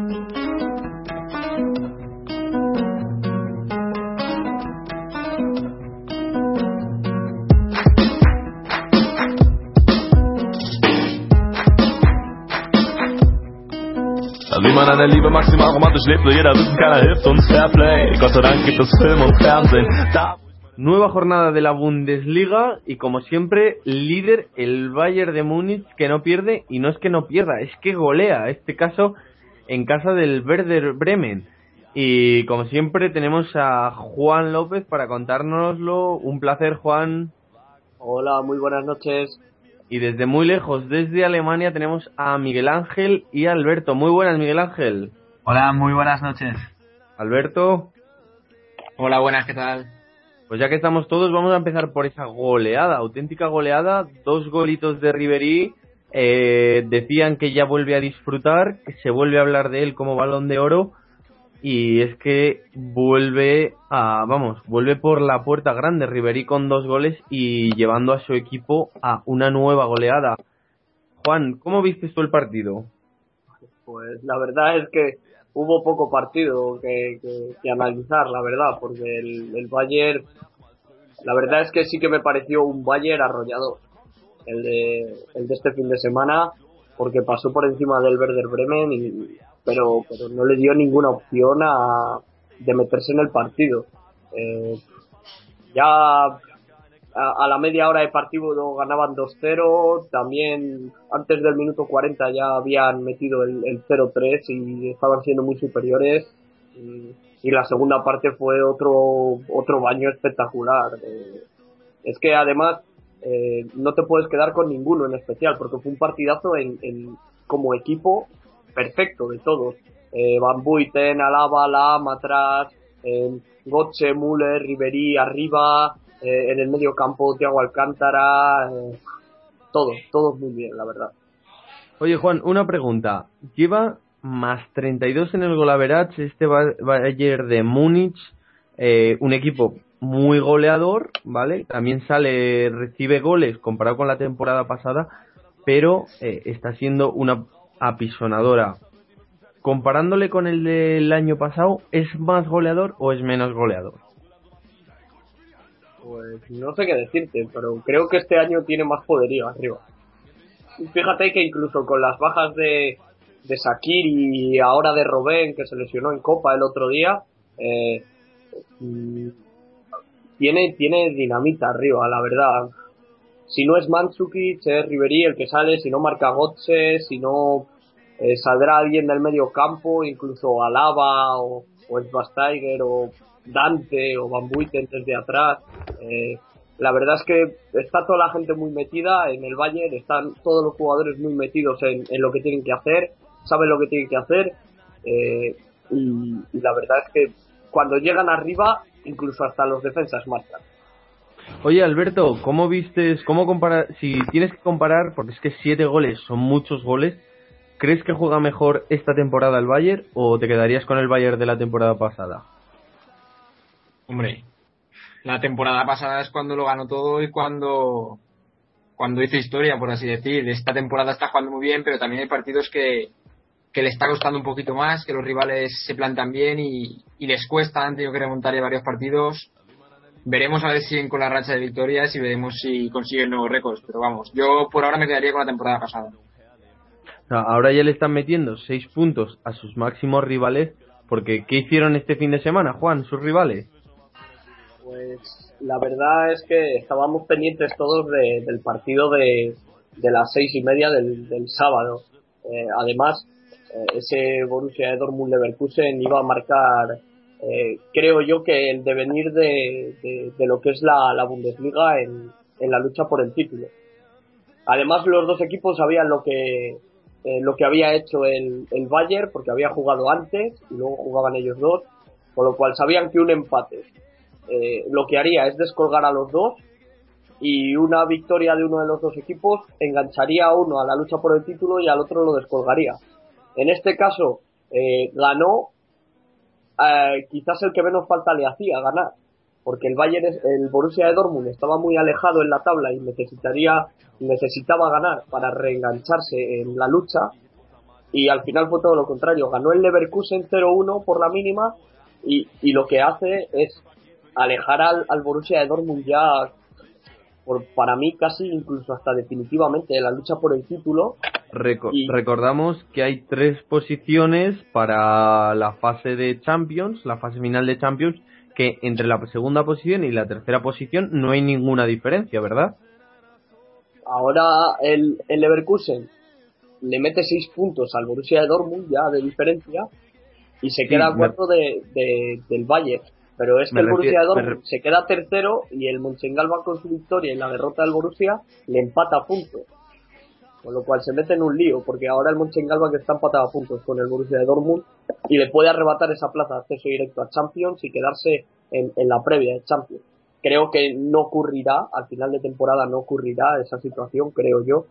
Nueva jornada de la Bundesliga y como siempre líder el Bayern de Múnich que no pierde y no es que no pierda, es que golea, este caso en casa del Werder Bremen. Y como siempre tenemos a Juan López para contárnoslo. Un placer Juan. Hola, muy buenas noches. Y desde muy lejos, desde Alemania, tenemos a Miguel Ángel y Alberto. Muy buenas, Miguel Ángel. Hola, muy buenas noches. Alberto. Hola, buenas, ¿qué tal? Pues ya que estamos todos, vamos a empezar por esa goleada, auténtica goleada. Dos golitos de Riverí. Eh, decían que ya vuelve a disfrutar, que se vuelve a hablar de él como balón de oro y es que vuelve a, vamos, vuelve por la puerta grande Riverí con dos goles y llevando a su equipo a una nueva goleada. Juan, ¿cómo viste tú el partido? Pues la verdad es que hubo poco partido que, analizar, la verdad, porque el, el Bayern, la verdad es que sí que me pareció un Bayern arrollado, el de, el de este fin de semana, porque pasó por encima del Werder Bremen y pero, pero no le dio ninguna opción a, de meterse en el partido. Eh, ya a, la media hora de partido ganaban 2-0, también antes del minuto 40 ya habían metido el, 0-3 y estaban siendo muy superiores. Y, la segunda parte fue otro, otro baño espectacular. Eh, es que además eh, no te puedes quedar con ninguno en especial, porque fue un partidazo en, como equipo perfecto de todos. Eh, Van Buiten, Alaba, Lama atrás, eh, Gotche, Müller, Ribery arriba, eh, en el medio campo Thiago Alcántara, eh, todo, todo muy bien, la verdad. Oye Juan, una pregunta. Lleva más 32 en el golaverage este ayer de Múnich, un equipo muy goleador, ¿vale? También sale, recibe goles comparado con la temporada pasada, pero está siendo una apisonadora. Comparándole con el del año pasado, ¿es más goleador o es menos goleador? Pues no sé qué decirte, pero creo que este año tiene más poderío arriba. Fíjate que incluso con las bajas de, de Sakir y ahora de Robén, que se lesionó en Copa el otro día, eh, tiene, tiene dinamita arriba, la verdad. Si no es Mandzukic, es Ribery el que sale, si no marca Gotze, si no eh, saldrá alguien del medio campo, incluso Alaba o, o Svasteiger o Dante o Van Buiten desde atrás. Eh, la verdad es que está toda la gente muy metida en el Bayern, están todos los jugadores muy metidos en, lo que tienen que hacer, saben lo que tienen que hacer eh, y, la verdad es que cuando llegan arriba, incluso hasta los defensas marcan. Oye Alberto, ¿cómo vistes, cómo comparar, si tienes que comparar, porque es que siete goles son muchos goles, ¿crees que juega mejor esta temporada el Bayern o te quedarías con el Bayern de la temporada pasada? Hombre, la temporada pasada es cuando lo ganó todo y cuando, cuando hizo historia, por así decir. Esta temporada está jugando muy bien, pero también hay partidos que, que le está costando un poquito más, que los rivales se plantan bien y, les cuesta, han tenido que remontar ya varios partidos. Veremos a ver si siguen con la racha de victorias y veremos si consiguen nuevos récords. Pero vamos, yo por ahora me quedaría con la temporada pasada. Ahora ya le están metiendo seis puntos a sus máximos rivales, porque ¿qué hicieron este fin de semana, Juan, sus rivales? Pues la verdad es que estábamos pendientes todos del partido de, las seis y media del, sábado. Eh, además, ese Borussia Dortmund Leverkusen iba a marcar, eh, creo yo, que el devenir de, lo que es la, Bundesliga en, la lucha por el título. Además, los dos equipos sabían lo que lo que había hecho el, el Bayern, porque había jugado antes y luego jugaban ellos dos, con lo cual sabían que un empate eh, lo que haría es descolgar a los dos y una victoria de uno de los dos equipos engancharía a uno a la lucha por el título y al otro lo descolgaría. En este caso eh, ganó eh, quizás el que menos falta le hacía ganar, porque el Bayern, el Borussia de Dortmund estaba muy alejado en la tabla y necesitaría necesitaba ganar para reengancharse en la lucha y al final fue todo lo contrario, ganó el Leverkusen 0-1 por la mínima y, y lo que hace es alejar al, al Borussia de Dortmund ya por, para mí casi incluso hasta definitivamente de la lucha por el título. Recordamos que hay tres posiciones para la fase de Champions, la fase final de Champions, que entre la segunda posición y la tercera posición no hay ninguna diferencia, ¿verdad? Ahora el, el Leverkusen le mete seis puntos al Borussia de Dortmund ya de diferencia y se queda a cuatro de, del Bayern. Pero es que el Borussia Dortmund se queda tercero y el Mönchengladbach con su victoria y la derrota del Borussia le empata a puntos. Con lo cual se mete en un lío, porque ahora el Mönchengladbach está empatado a puntos con el Borussia de Dortmund y le puede arrebatar esa plaza de acceso directo a Champions y quedarse en, en la previa de Champions. Creo que no ocurrirá, al final de temporada no ocurrirá esa situación, creo yo.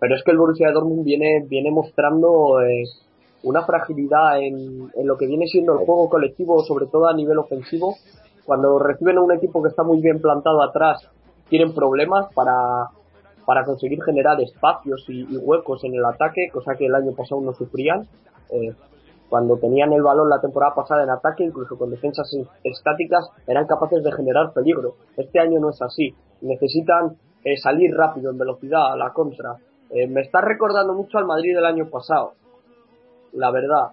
Pero es que el Borussia de Dortmund viene, viene mostrando eh, una fragilidad en, en, lo que viene siendo el juego colectivo, sobre todo a nivel ofensivo. Cuando reciben a un equipo que está muy bien plantado atrás, tienen problemas para, para conseguir generar espacios y, huecos en el ataque, cosa que el año pasado no sufrían. Eh, cuando tenían el balón la temporada pasada en ataque, incluso con defensas estáticas, eran capaces de generar peligro. Este año no es así. Necesitan eh, salir rápido, en velocidad, a la contra. Eh, me está recordando mucho al Madrid del año pasado la verdad.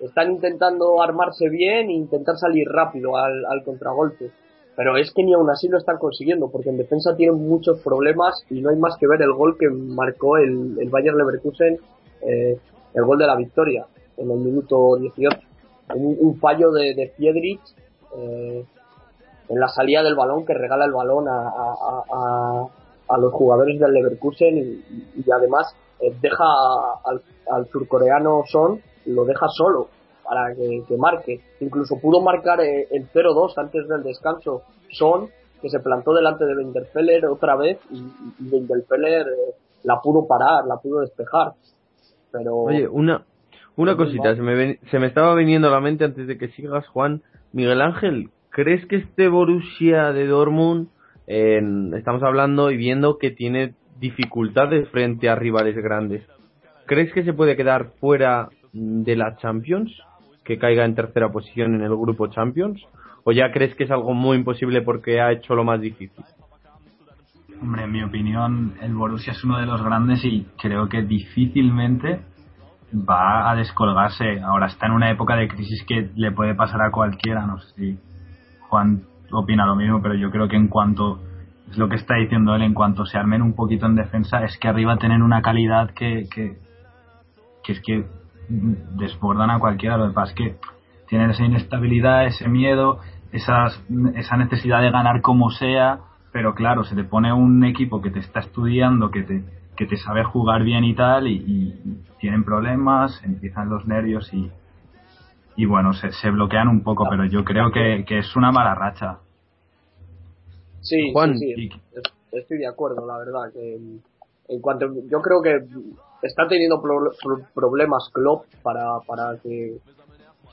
están intentando armarse bien e intentar salir rápido al, al contragolpe. Pero es que ni aún así lo están consiguiendo, porque en defensa tienen muchos problemas y no hay más que ver el gol que marcó el, el Bayern Leverkusen, eh, el gol de la victoria, en el minuto 18. Un, fallo de, de eh, en la salida del balón que regala el balón a los jugadores del Leverkusen y, y además eh, deja al, al surcoreano Son, lo deja solo para que, que marque. Incluso pudo marcar eh, el 0-2 antes del descanso Son, que se plantó delante de Wenderfeller otra vez y, y eh, la pudo parar, la pudo despejar. Pero Oye, una, una cosita, se me, ven- se me estaba viniendo a la mente antes de que sigas, Juan. Miguel Ángel, ¿crees que este Borussia de Dortmund, en- estamos hablando y viendo que tiene dificultades frente a rivales grandes, ¿crees que se puede quedar fuera de la Champions? ¿Que caiga en tercera posición en el grupo Champions? ¿O ya crees que es algo muy imposible porque ha hecho lo más difícil? Hombre, en mi opinión, el Borussia es uno de los grandes y creo que difícilmente va a descolgarse. Ahora está en una época de crisis que le puede pasar a cualquiera. No sé si Juan opina lo mismo, pero yo creo que en cuanto es lo que está diciendo él, en cuanto se armen un poquito en defensa, es que arriba tienen una calidad que, que, que es que desbordan a cualquiera. Lo que pasa es que tienen esa inestabilidad, ese miedo, esas, esa necesidad de ganar como sea, pero claro, se te pone un equipo que te está estudiando, que te, que te sabe jugar bien y tal, y, y tienen problemas, empiezan los nervios y, y bueno, se, se bloquean un poco, pero yo creo que, que es una mala racha. Sí, Juan, sí, sí, es- estoy de acuerdo, la verdad. Que en- cuanto, yo creo que está teniendo pro- pro- problemas Klopp para, para que,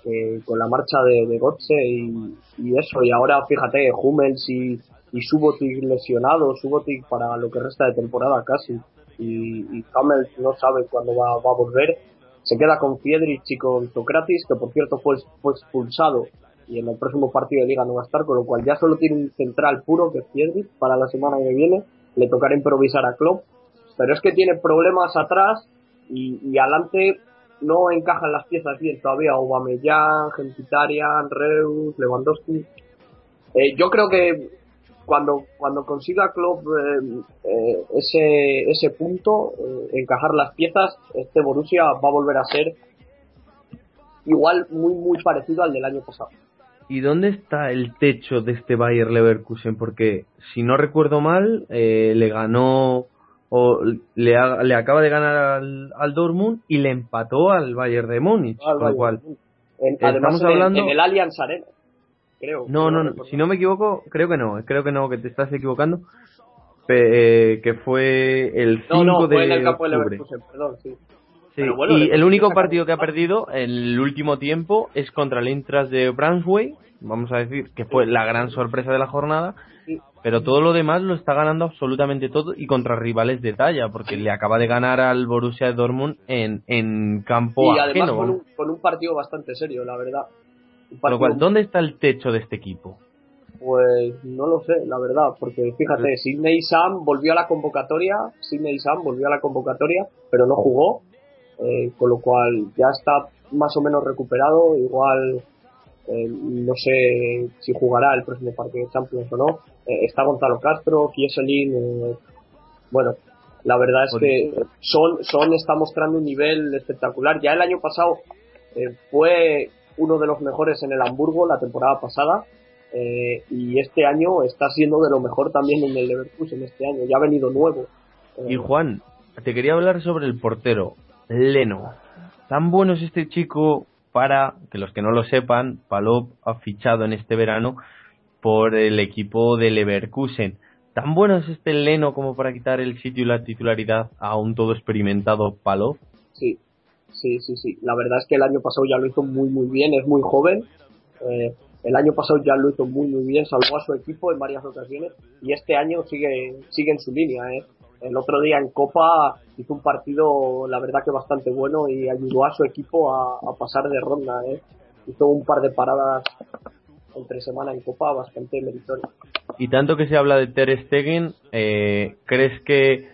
que con la marcha de, de Götze y, y eso. Y ahora, fíjate, Hummels y, y Subotic lesionados, Subotic para lo que resta de temporada casi. Y, y Hummels no sabe cuándo va, va a volver. Se queda con Fiedrich y con Socrates, que por cierto fue, expulsado y en el próximo partido de liga no va a estar, con lo cual ya solo tiene un central puro que es Fiedrich para la semana que viene. Le tocará improvisar a Klopp, pero es que tiene problemas atrás y, y adelante no encajan las piezas bien todavía. Aubameyang, Gentitarian, Reus, Lewandowski. Eh, yo creo que cuando cuando consiga Klopp eh, eh, ese ese punto, eh, encajar las piezas, este Borussia va a volver a ser igual muy muy parecido al del año pasado. ¿Y dónde está el techo de este Bayer Leverkusen? Porque si no recuerdo mal, eh, le ganó o le, ha- le acaba de ganar al, al Dortmund y le empató al Bayern de Múnich, Al con lo Bayern. cual En- Estamos además hablando- en el Allianz Arena, creo. no, no, no, si no me equivoco, creo que no, creo que no, que te estás equivocando, eh, que fue el 5 No, no, de fue en el campo de octubre. Leverkusen, perdón, sí. Sí, Pero bueno, y el único partido que ha perdido en el último tiempo es contra el Intras de Brunswick, vamos a decir que fue la gran sorpresa de la jornada, pero todo lo demás lo está ganando absolutamente todo y contra rivales de talla, porque le acaba de ganar al Borussia de Dortmund en, en campo Y además ajeno. con un, con un partido bastante serio, la verdad. Con lo cual, ¿dónde está el techo de este equipo? Pues no lo sé, la verdad, porque fíjate, Sidney Sam volvió a la convocatoria, Sidney Sam volvió a la convocatoria, pero no jugó, eh, con lo cual ya está más o menos recuperado, igual eh, no sé si jugará el próximo partido de Champions o no. Eh, está Gonzalo Castro, Kieselin, eh, bueno, la verdad es que Son, Son está mostrando un nivel espectacular. Ya el año pasado fue uno de los mejores en el Hamburgo la temporada pasada eh, y este año está siendo de lo mejor también en el Leverkusen este año. Ya ha venido nuevo. Eh, Y Juan, te quería hablar sobre el portero, Leno. Tan bueno es este chico para, que los que no lo sepan, Palop ha fichado en este verano por el equipo de Leverkusen. ¿Tan bueno es este Leno como para quitar el sitio y la titularidad a un todo experimentado Palop? Sí, sí, sí, sí. La verdad es que el año pasado ya lo hizo muy, muy bien. Es muy joven. Eh, el año pasado ya lo hizo muy, muy bien. Salvó a su equipo en varias ocasiones. Y este año sigue, sigue en su línea. ¿eh? El otro día en Copa hizo un partido, la verdad que bastante bueno y ayudó a su equipo a, pasar de ronda. ¿eh? Hizo un par de paradas entre semana en Copa bastante meritorias. Y tanto que se habla de Ter Stegen, eh, ¿crees que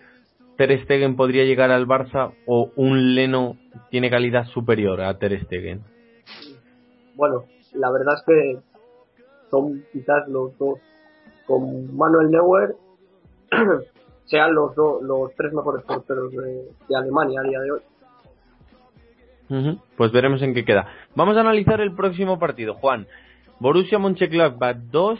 Ter Stegen podría llegar al Barça o un Leno tiene calidad superior a Ter Stegen? bueno, la verdad es que son quizás los dos, con Manuel Neuer, <clears throat> sean los dos, los tres mejores porteros de, Alemania a día de hoy. Pues veremos en qué queda. Vamos a analizar el próximo partido, Juan. Borussia Mönchengladbach 2,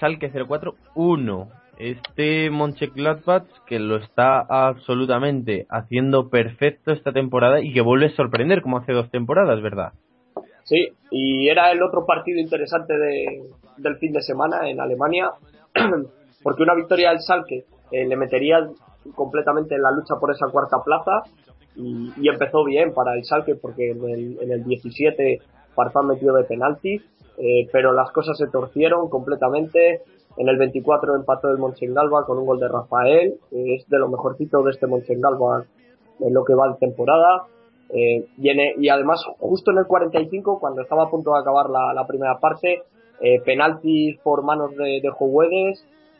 Salke 04 1. Este Mönchengladbach que lo está absolutamente haciendo perfecto esta temporada y que vuelve a sorprender como hace dos temporadas, ¿verdad? Sí, y era el otro partido interesante de, del fin de semana en Alemania, <clears throat> porque una victoria del Salke eh, le metería completamente en la lucha por esa cuarta plaza y, empezó bien para el Salke porque en el, en el 17 Farfán metió de penalti, eh, pero las cosas se torcieron completamente. En el 24 empató el Mönchengladbach con un gol de Rafael, que es de lo mejorcito de este Mönchengladbach en lo que va de temporada. Eh, y, además, justo en el 45, cuando estaba a punto de acabar la, primera parte, eh, penaltis por manos de, de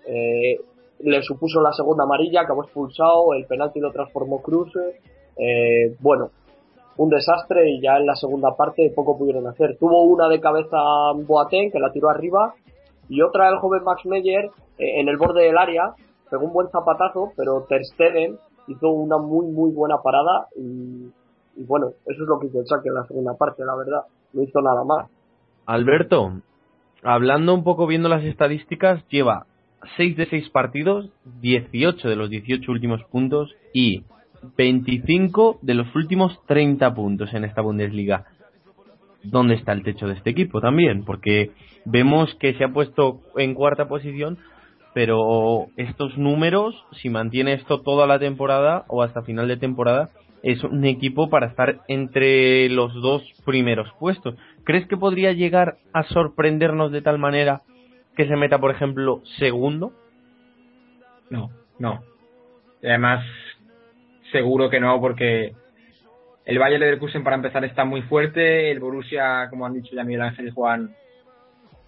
eh, le supuso la segunda amarilla, acabó expulsado, el penalti lo transformó Cruz. Eh, bueno, un desastre y ya en la segunda parte poco pudieron hacer. Tuvo una de cabeza Boateng que la tiró arriba y otra el joven Max Meyer eh, en el borde del área, pegó un buen zapatazo, pero Ter Stegen hizo una muy muy buena parada y y bueno, eso es lo que hizo el saque en la segunda parte, la verdad. No hizo nada más. Alberto, hablando un poco viendo las estadísticas, lleva 6 de 6 partidos, 18 de los 18 últimos puntos y 25 de los últimos 30 puntos en esta Bundesliga. ¿Dónde está el techo de este equipo también? Porque vemos que se ha puesto en cuarta posición, pero estos números, si mantiene esto toda la temporada o hasta final de temporada, es un equipo para estar entre los dos primeros puestos. ¿Crees que podría llegar a sorprendernos de tal manera que se meta, por ejemplo, segundo? No, no. además, seguro que no, porque el Bayern Leverkusen para empezar está muy fuerte, el Borussia, como han dicho ya Miguel Ángel y Juan,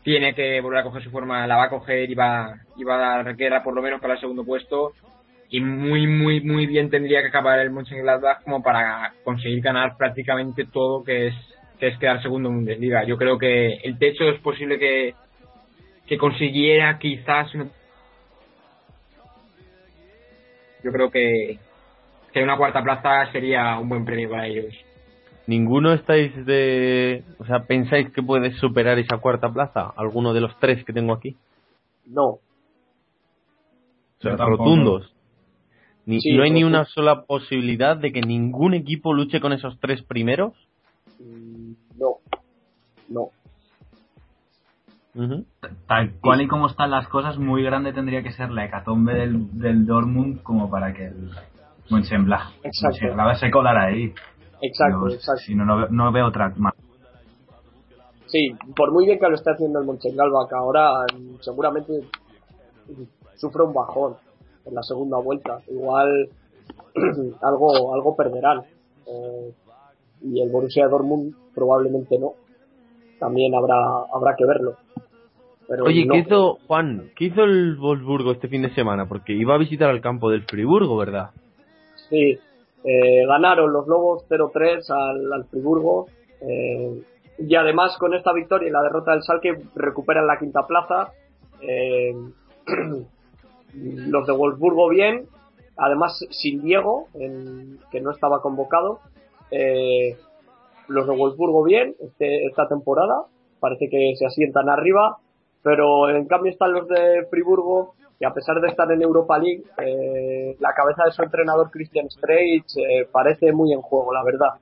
tiene que volver a coger su forma, la va a coger y va, y va a dar guerra por lo menos para el segundo puesto y muy, muy, muy bien tendría que acabar el Mönchengladbach como para conseguir ganar prácticamente todo que es, que es quedar segundo en Bundesliga. Yo creo que el techo es posible que, que consiguiera quizás yo creo que, que una cuarta plaza sería un buen premio para ellos. ¿Ninguno estáis de... o sea, pensáis que puede superar esa cuarta plaza? ¿Alguno de los tres que tengo aquí? No. O sea, rotundos. Ni, ¿No hay ni una sola posibilidad de que ningún equipo luche con esos tres primeros? Mm, no, no. Tal cual y como están las cosas, muy grande tendría que ser la hecatombe del, del Dortmund como para que el Mönchengladbach se colara ahí. Exacto, exacto. Si no, no, veo otra más. Sí, por muy bien que lo esté haciendo el Mönchengladbach ahora, seguramente sufre un bajón en la segunda vuelta. Igual <clears throat> algo algo perderán. Eh, y el Borussia Dortmund probablemente no. También habrá habrá que verlo. Pero Oye, ¿qué hizo Juan? ¿Qué hizo el Wolfsburgo este fin de semana? Porque iba a visitar al campo del Friburgo, ¿verdad? Sí, eh, ganaron los Lobos 0-3 al, al, Friburgo. Eh, y además con esta victoria y la derrota del Salke recuperan la quinta plaza. Eh, <clears throat> los de Wolfsburgo bien, además sin Diego, que no estaba convocado. Eh, los de Wolfsburgo bien este, esta temporada, parece que se asientan arriba, pero en cambio están los de Friburgo, que a pesar de estar en Europa League, eh, la cabeza de su entrenador Christian Streich eh, parece muy en juego, la verdad.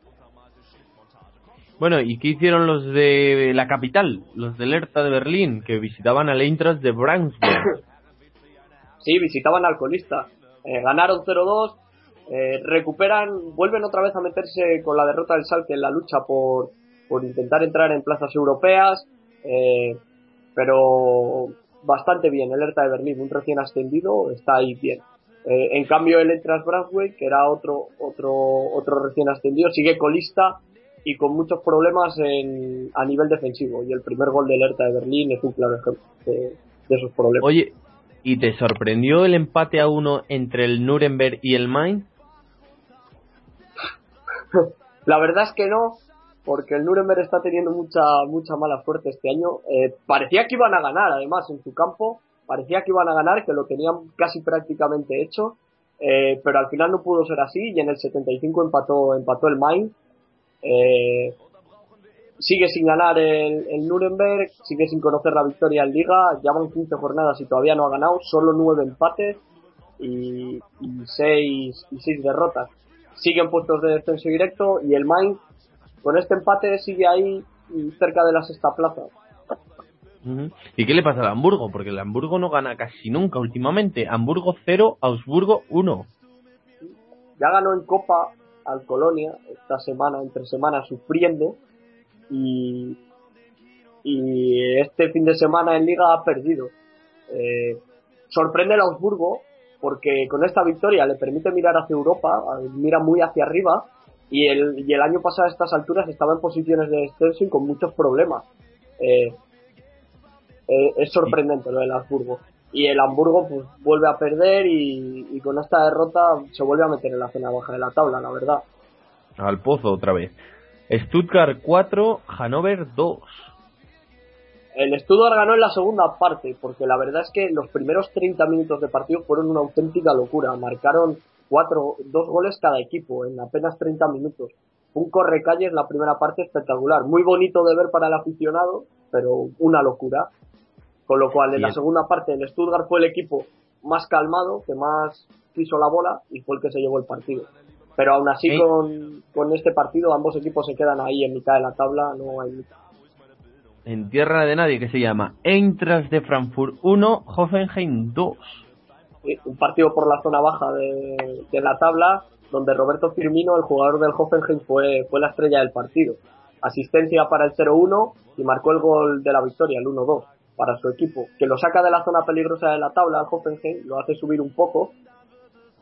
Bueno, ¿y qué hicieron los de la capital, los del Hertha de Berlín, que visitaban al Eintracht de Braunschweig? <coughs> Sí, visitaban al colista. Eh, ganaron 0-2, eh, recuperan, vuelven otra vez a meterse con la derrota del Salque en la lucha por, por intentar entrar en plazas europeas, eh, pero bastante bien. El Hertha de Berlín, un recién ascendido, está ahí bien. en cambio, el Entras Braunschweig, que era otro, otro, otro recién ascendido, sigue colista y con muchos problemas en, a nivel defensivo. Y el primer gol del Hertha de Berlín es un claro ejemplo de, de esos problemas. Oye, ¿Y te sorprendió el empate a uno entre el Nuremberg y el Main? <laughs> La verdad es que no, porque el Nuremberg está teniendo mucha mucha mala suerte este año. Eh, parecía que iban a ganar, además, en su campo, parecía que iban a ganar, que lo tenían casi prácticamente hecho, eh, pero al final no pudo ser así y en el 75 empató, empató el Mainz. Eh, sigue sin ganar el, el, Nuremberg, sigue sin conocer la victoria en Liga, ya van 15 jornadas y todavía no ha ganado, solo 9 empates y, y 6 y seis derrotas. Siguen puestos de descenso directo y el Mainz con este empate sigue ahí cerca de la sexta plaza. ¿Y qué le pasa al Hamburgo? Porque el Hamburgo no gana casi nunca últimamente. Hamburgo 0, Augsburgo 1. Ya ganó en Copa al Colonia esta semana, entre semanas, sufriendo. Y, y este fin de semana en Liga ha perdido. Eh, sorprende el Augsburgo porque con esta victoria le permite mirar hacia Europa, mira muy hacia arriba y el, y el año pasado a estas alturas estaba en posiciones de descenso y con muchos problemas. Eh, eh, es sorprendente lo del Hamburgo. Y el Hamburgo pues vuelve a perder y, con esta derrota se vuelve a meter en la zona baja de la tabla, la verdad. Al pozo otra vez. Stuttgart 4, Hannover 2. El Stuttgart ganó en la segunda parte, porque la verdad es que los primeros 30 minutos de partido fueron una auténtica locura. Marcaron cuatro, dos goles cada equipo en apenas 30 minutos. Un correcalles la primera parte espectacular, muy bonito de ver para el aficionado, pero una locura. Con lo cual, en la segunda parte, el Stuttgart fue el equipo más calmado, que más quiso la bola y fue el que se llevó el partido. Pero aún así, con, con este partido, ambos equipos se quedan ahí en mitad de la tabla, no hay En tierra de nadie, que se llama Eintracht de Frankfurt 1, Hoffenheim 2 un partido por la zona baja de, la tabla, donde Roberto Firmino, el jugador del Hoffenheim, fue, fue la estrella del partido. Asistencia para el 0-1 y marcó el gol de la victoria, el 1-2, para su equipo, que lo saca de la zona peligrosa de la tabla al Hoffenheim, lo hace subir un poco.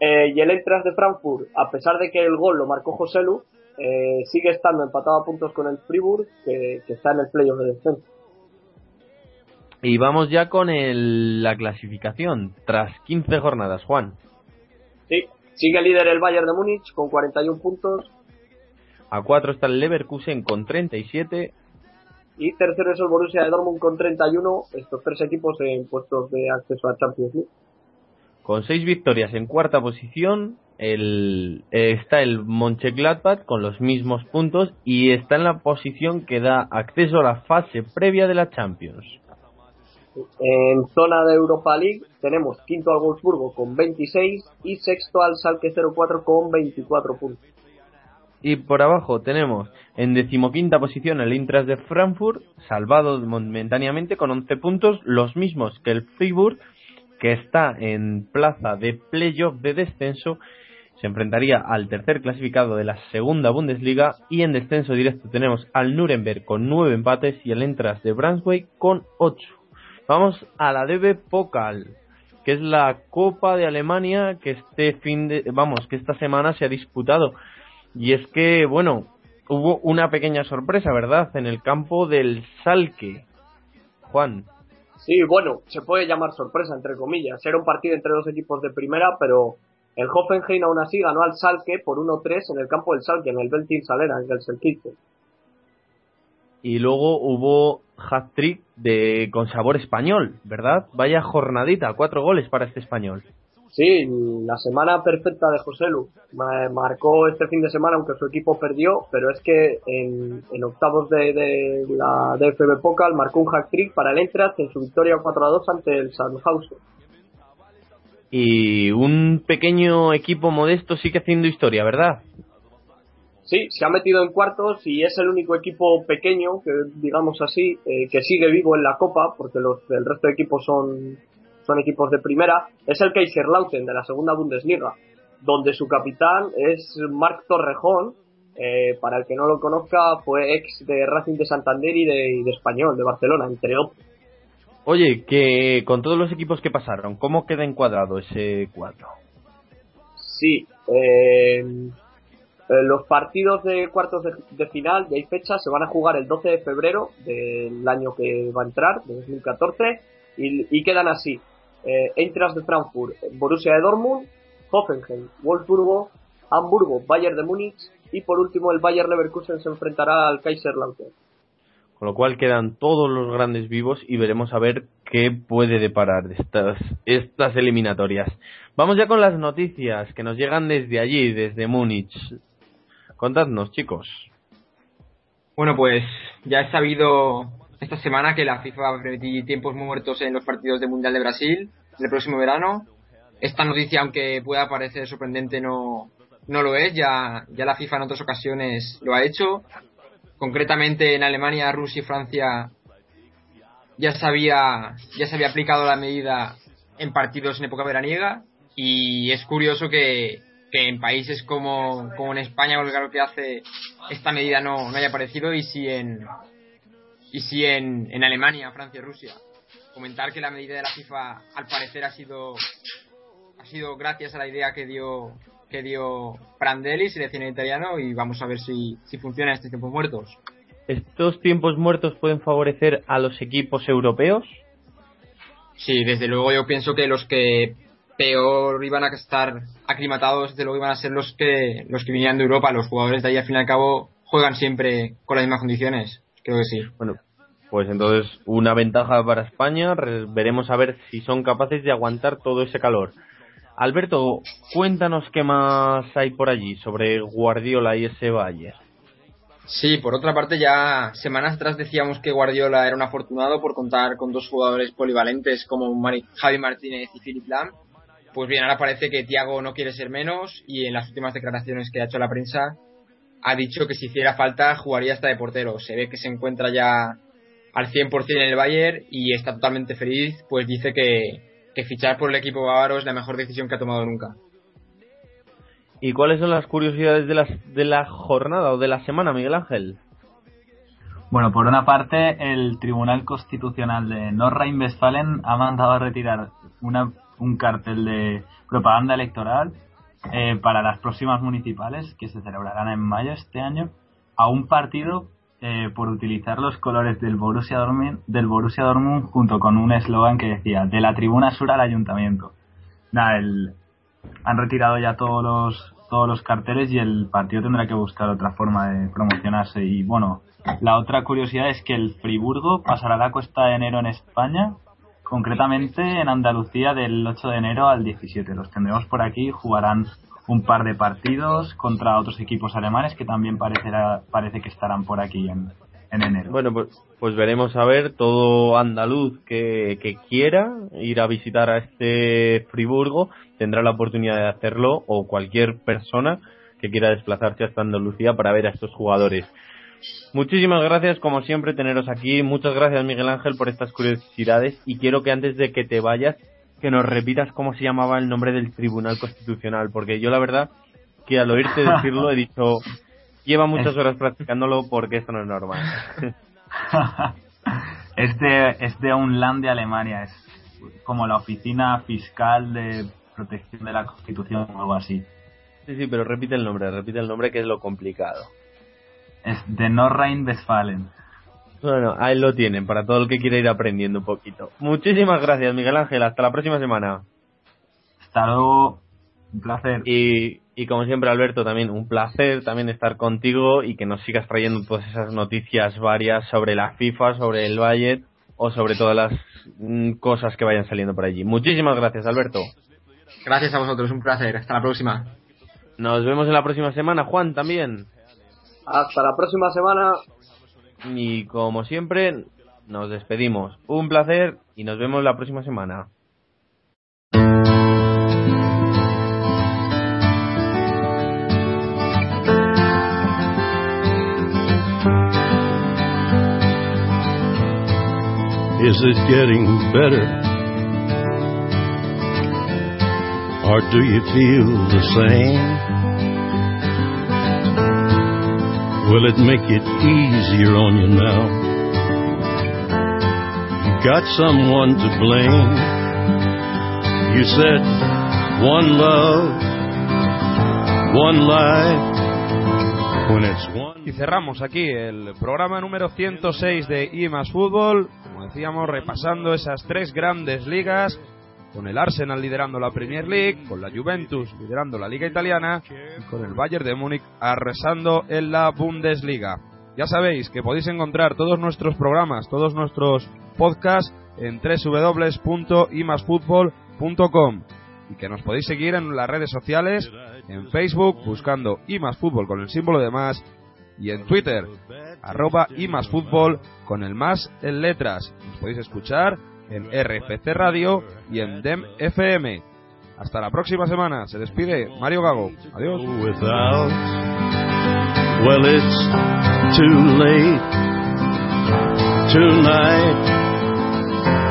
Eh, y el Entras de Frankfurt, a pesar de que el gol lo marcó Joselu, eh, sigue estando empatado a puntos con el Fribourg, que, que está en el playoff de descenso. Y vamos ya con el, la clasificación, tras 15 jornadas, Juan. Sí, sigue líder el Bayern de Múnich con 41 puntos. A 4 está el Leverkusen con 37. Y tercero es el Borussia de Dortmund con 31. Estos tres equipos en puestos de acceso a Champions League. Con 6 victorias en cuarta posición, el, está el Mönchengladbach con los mismos puntos y está en la posición que da acceso a la fase previa de la Champions. En zona de Europa League tenemos quinto al Wolfsburgo con 26 y sexto al Salque 04 con 24 puntos. Y por abajo tenemos en decimoquinta posición el Intras de Frankfurt, salvado momentáneamente con 11 puntos, los mismos que el Fribourg, que está en plaza de playoff de descenso, se enfrentaría al tercer clasificado de la segunda Bundesliga y en descenso directo tenemos al Nuremberg con 9 empates y el Intras de Brunswick con 8. Vamos a la DB Pokal, que es la Copa de Alemania que este fin de, vamos, que esta semana se ha disputado. Y es que, bueno, hubo una pequeña sorpresa, ¿verdad? En el campo del Salque. Juan. Sí, bueno, se puede llamar sorpresa, entre comillas. Era un partido entre dos equipos de primera, pero el Hoffenheim aún así ganó al Salque por 1-3 en el campo del Salque, en el Beltin Salera, en el Selkirchen y luego hubo hat-trick de con sabor español, ¿verdad? Vaya jornadita, cuatro goles para este español. Sí, la semana perfecta de José Lu. Marcó este fin de semana, aunque su equipo perdió, pero es que en, octavos de, la DFB Pokal marcó un hat-trick para el Eintracht en su victoria 4 a 2 ante el Sandhausen. Y un pequeño equipo modesto sigue haciendo historia, ¿verdad? Sí, se ha metido en cuartos y es el único equipo pequeño, que digamos así, eh, que sigue vivo en la Copa, porque los el resto de equipos son, son equipos de primera. Es el Kaiserlauten de la segunda Bundesliga, donde su capitán es Marc Torrejón. Eh, para el que no lo conozca, fue ex de Racing de Santander y de, de Español, de Barcelona, entre otros. Oye, que con todos los equipos que pasaron, ¿cómo queda encuadrado ese cuadro? Sí, eh, eh, los partidos de cuartos de, final, ya hay fecha, se van a jugar el 12 de febrero del año que va a entrar, de 2014, y, quedan así. Eh, Eintracht de Frankfurt, Borussia de Dortmund, Hoffenheim, Wolfsburgo, Hamburgo, Bayern de Múnich, y por último el Bayer Leverkusen se enfrentará al Kaiserslautern. Con lo cual quedan todos los grandes vivos y veremos a ver qué puede deparar estas eliminatorias. Vamos ya con las noticias que nos llegan desde allí, desde Múnich. Contadnos, chicos. Bueno, pues ya he sabido esta semana que la FIFA va a permitir tiempos muertos en los partidos de Mundial de Brasil el próximo verano. Esta noticia, aunque pueda parecer sorprendente, no, no lo es. Ya, ya la FIFA en otras ocasiones lo ha hecho. Concretamente en Alemania, Rusia y Francia ya se ya se había aplicado la medida en partidos en época veraniega y es curioso que, que en países como, como en España o lo que hace esta medida no, no haya aparecido y si en y si en, en Alemania, Francia y Rusia comentar que la medida de la FIFA al parecer ha sido ha sido gracias a la idea que dio que dio Prandelli, seleccionado italiano, y vamos a ver si, si funciona estos tiempos muertos. ¿Estos tiempos muertos pueden favorecer a los equipos europeos? Sí, desde luego yo pienso que los que peor iban a estar aclimatados, desde luego iban a ser los que los que vinieran de Europa. Los jugadores de ahí al fin y al cabo juegan siempre con las mismas condiciones. Creo que sí. Bueno, pues entonces una ventaja para España. Veremos a ver si son capaces de aguantar todo ese calor. Alberto, cuéntanos qué más hay por allí sobre Guardiola y ese Bayern. Sí, por otra parte ya semanas atrás decíamos que Guardiola era un afortunado por contar con dos jugadores polivalentes como Javi Martínez y Philip Lam. Pues bien, ahora parece que Thiago no quiere ser menos y en las últimas declaraciones que ha hecho la prensa ha dicho que si hiciera falta jugaría hasta de portero. Se ve que se encuentra ya al 100% en el Bayern y está totalmente feliz, pues dice que, que fichar por el equipo bávaro es la mejor decisión que ha tomado nunca. ¿Y cuáles son las curiosidades de, las, de la jornada o de la semana, Miguel Ángel? Bueno, por una parte, el Tribunal Constitucional de Nordrhein-Westfalen ha mandado a retirar una, un cartel de propaganda electoral eh, para las próximas municipales que se celebrarán en mayo este año a un partido eh, por utilizar los colores del Borussia Dortmund, del Borussia Dortmund junto con un eslogan que decía de la tribuna sur al ayuntamiento. Nada, el, han retirado ya todos los todos los carteles y el partido tendrá que buscar otra forma de promocionarse y bueno la otra curiosidad es que el Friburgo pasará la cuesta de enero en España concretamente en Andalucía del 8 de enero al 17 los tendremos por aquí jugarán un par de partidos contra otros equipos alemanes que también parecerá, parece que estarán por aquí en, enero. Bueno, pues, pues, veremos a ver todo andaluz que, que quiera ir a visitar a este Friburgo tendrá la oportunidad de hacerlo o cualquier persona que quiera desplazarse hasta Andalucía para ver a estos jugadores. Muchísimas gracias, como siempre, teneros aquí. Muchas gracias, Miguel Ángel, por estas curiosidades. Y quiero que antes de que te vayas, que nos repitas cómo se llamaba el nombre del Tribunal Constitucional, porque yo la verdad que al oírte <laughs> decirlo he dicho, lleva muchas horas practicándolo porque esto no es normal. <laughs> es, de, es de un land de Alemania, es como la oficina fiscal de protección de la Constitución o algo así. Sí, sí, pero repite el nombre, repite el nombre que es lo complicado. Es de Nordrhein-Westfalen. Bueno, ahí lo tienen, para todo el que quiera ir aprendiendo un poquito. Muchísimas gracias, Miguel Ángel. Hasta la próxima semana. Hasta luego. Un placer. Y, y como siempre, Alberto, también un placer también estar contigo y que nos sigas trayendo todas esas noticias varias sobre la FIFA, sobre el Bayern o sobre todas las mm, cosas que vayan saliendo por allí. Muchísimas gracias, Alberto. Gracias a vosotros, un placer. Hasta la próxima. Nos vemos en la próxima semana, Juan, también. Hasta la próxima semana. Y como siempre, nos despedimos. Un placer y nos vemos la próxima semana. Is it getting better? Or do you feel the same? Will it make it easier on you now? You got someone to blame. You said one love, one life. When it's one... Y cerramos aquí el programa número 106 de IMAS Fútbol, como decíamos, repasando esas tres grandes ligas con el Arsenal liderando la Premier League, con la Juventus liderando la Liga Italiana y con el Bayern de Múnich arrasando en la Bundesliga. Ya sabéis que podéis encontrar todos nuestros programas, todos nuestros podcasts en www.imasfutbol.com y que nos podéis seguir en las redes sociales, en Facebook buscando imasfutbol con el símbolo de más y en Twitter arroba imasfutbol con el más en letras. Nos podéis escuchar en RFC Radio y en DEM FM. Hasta la próxima semana. Se despide Mario Gago. Adiós. Well, it's too late tonight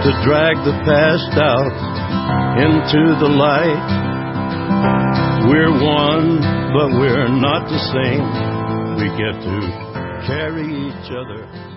to drag the past out into the light. We're one, but we're not the same. We get to carry each other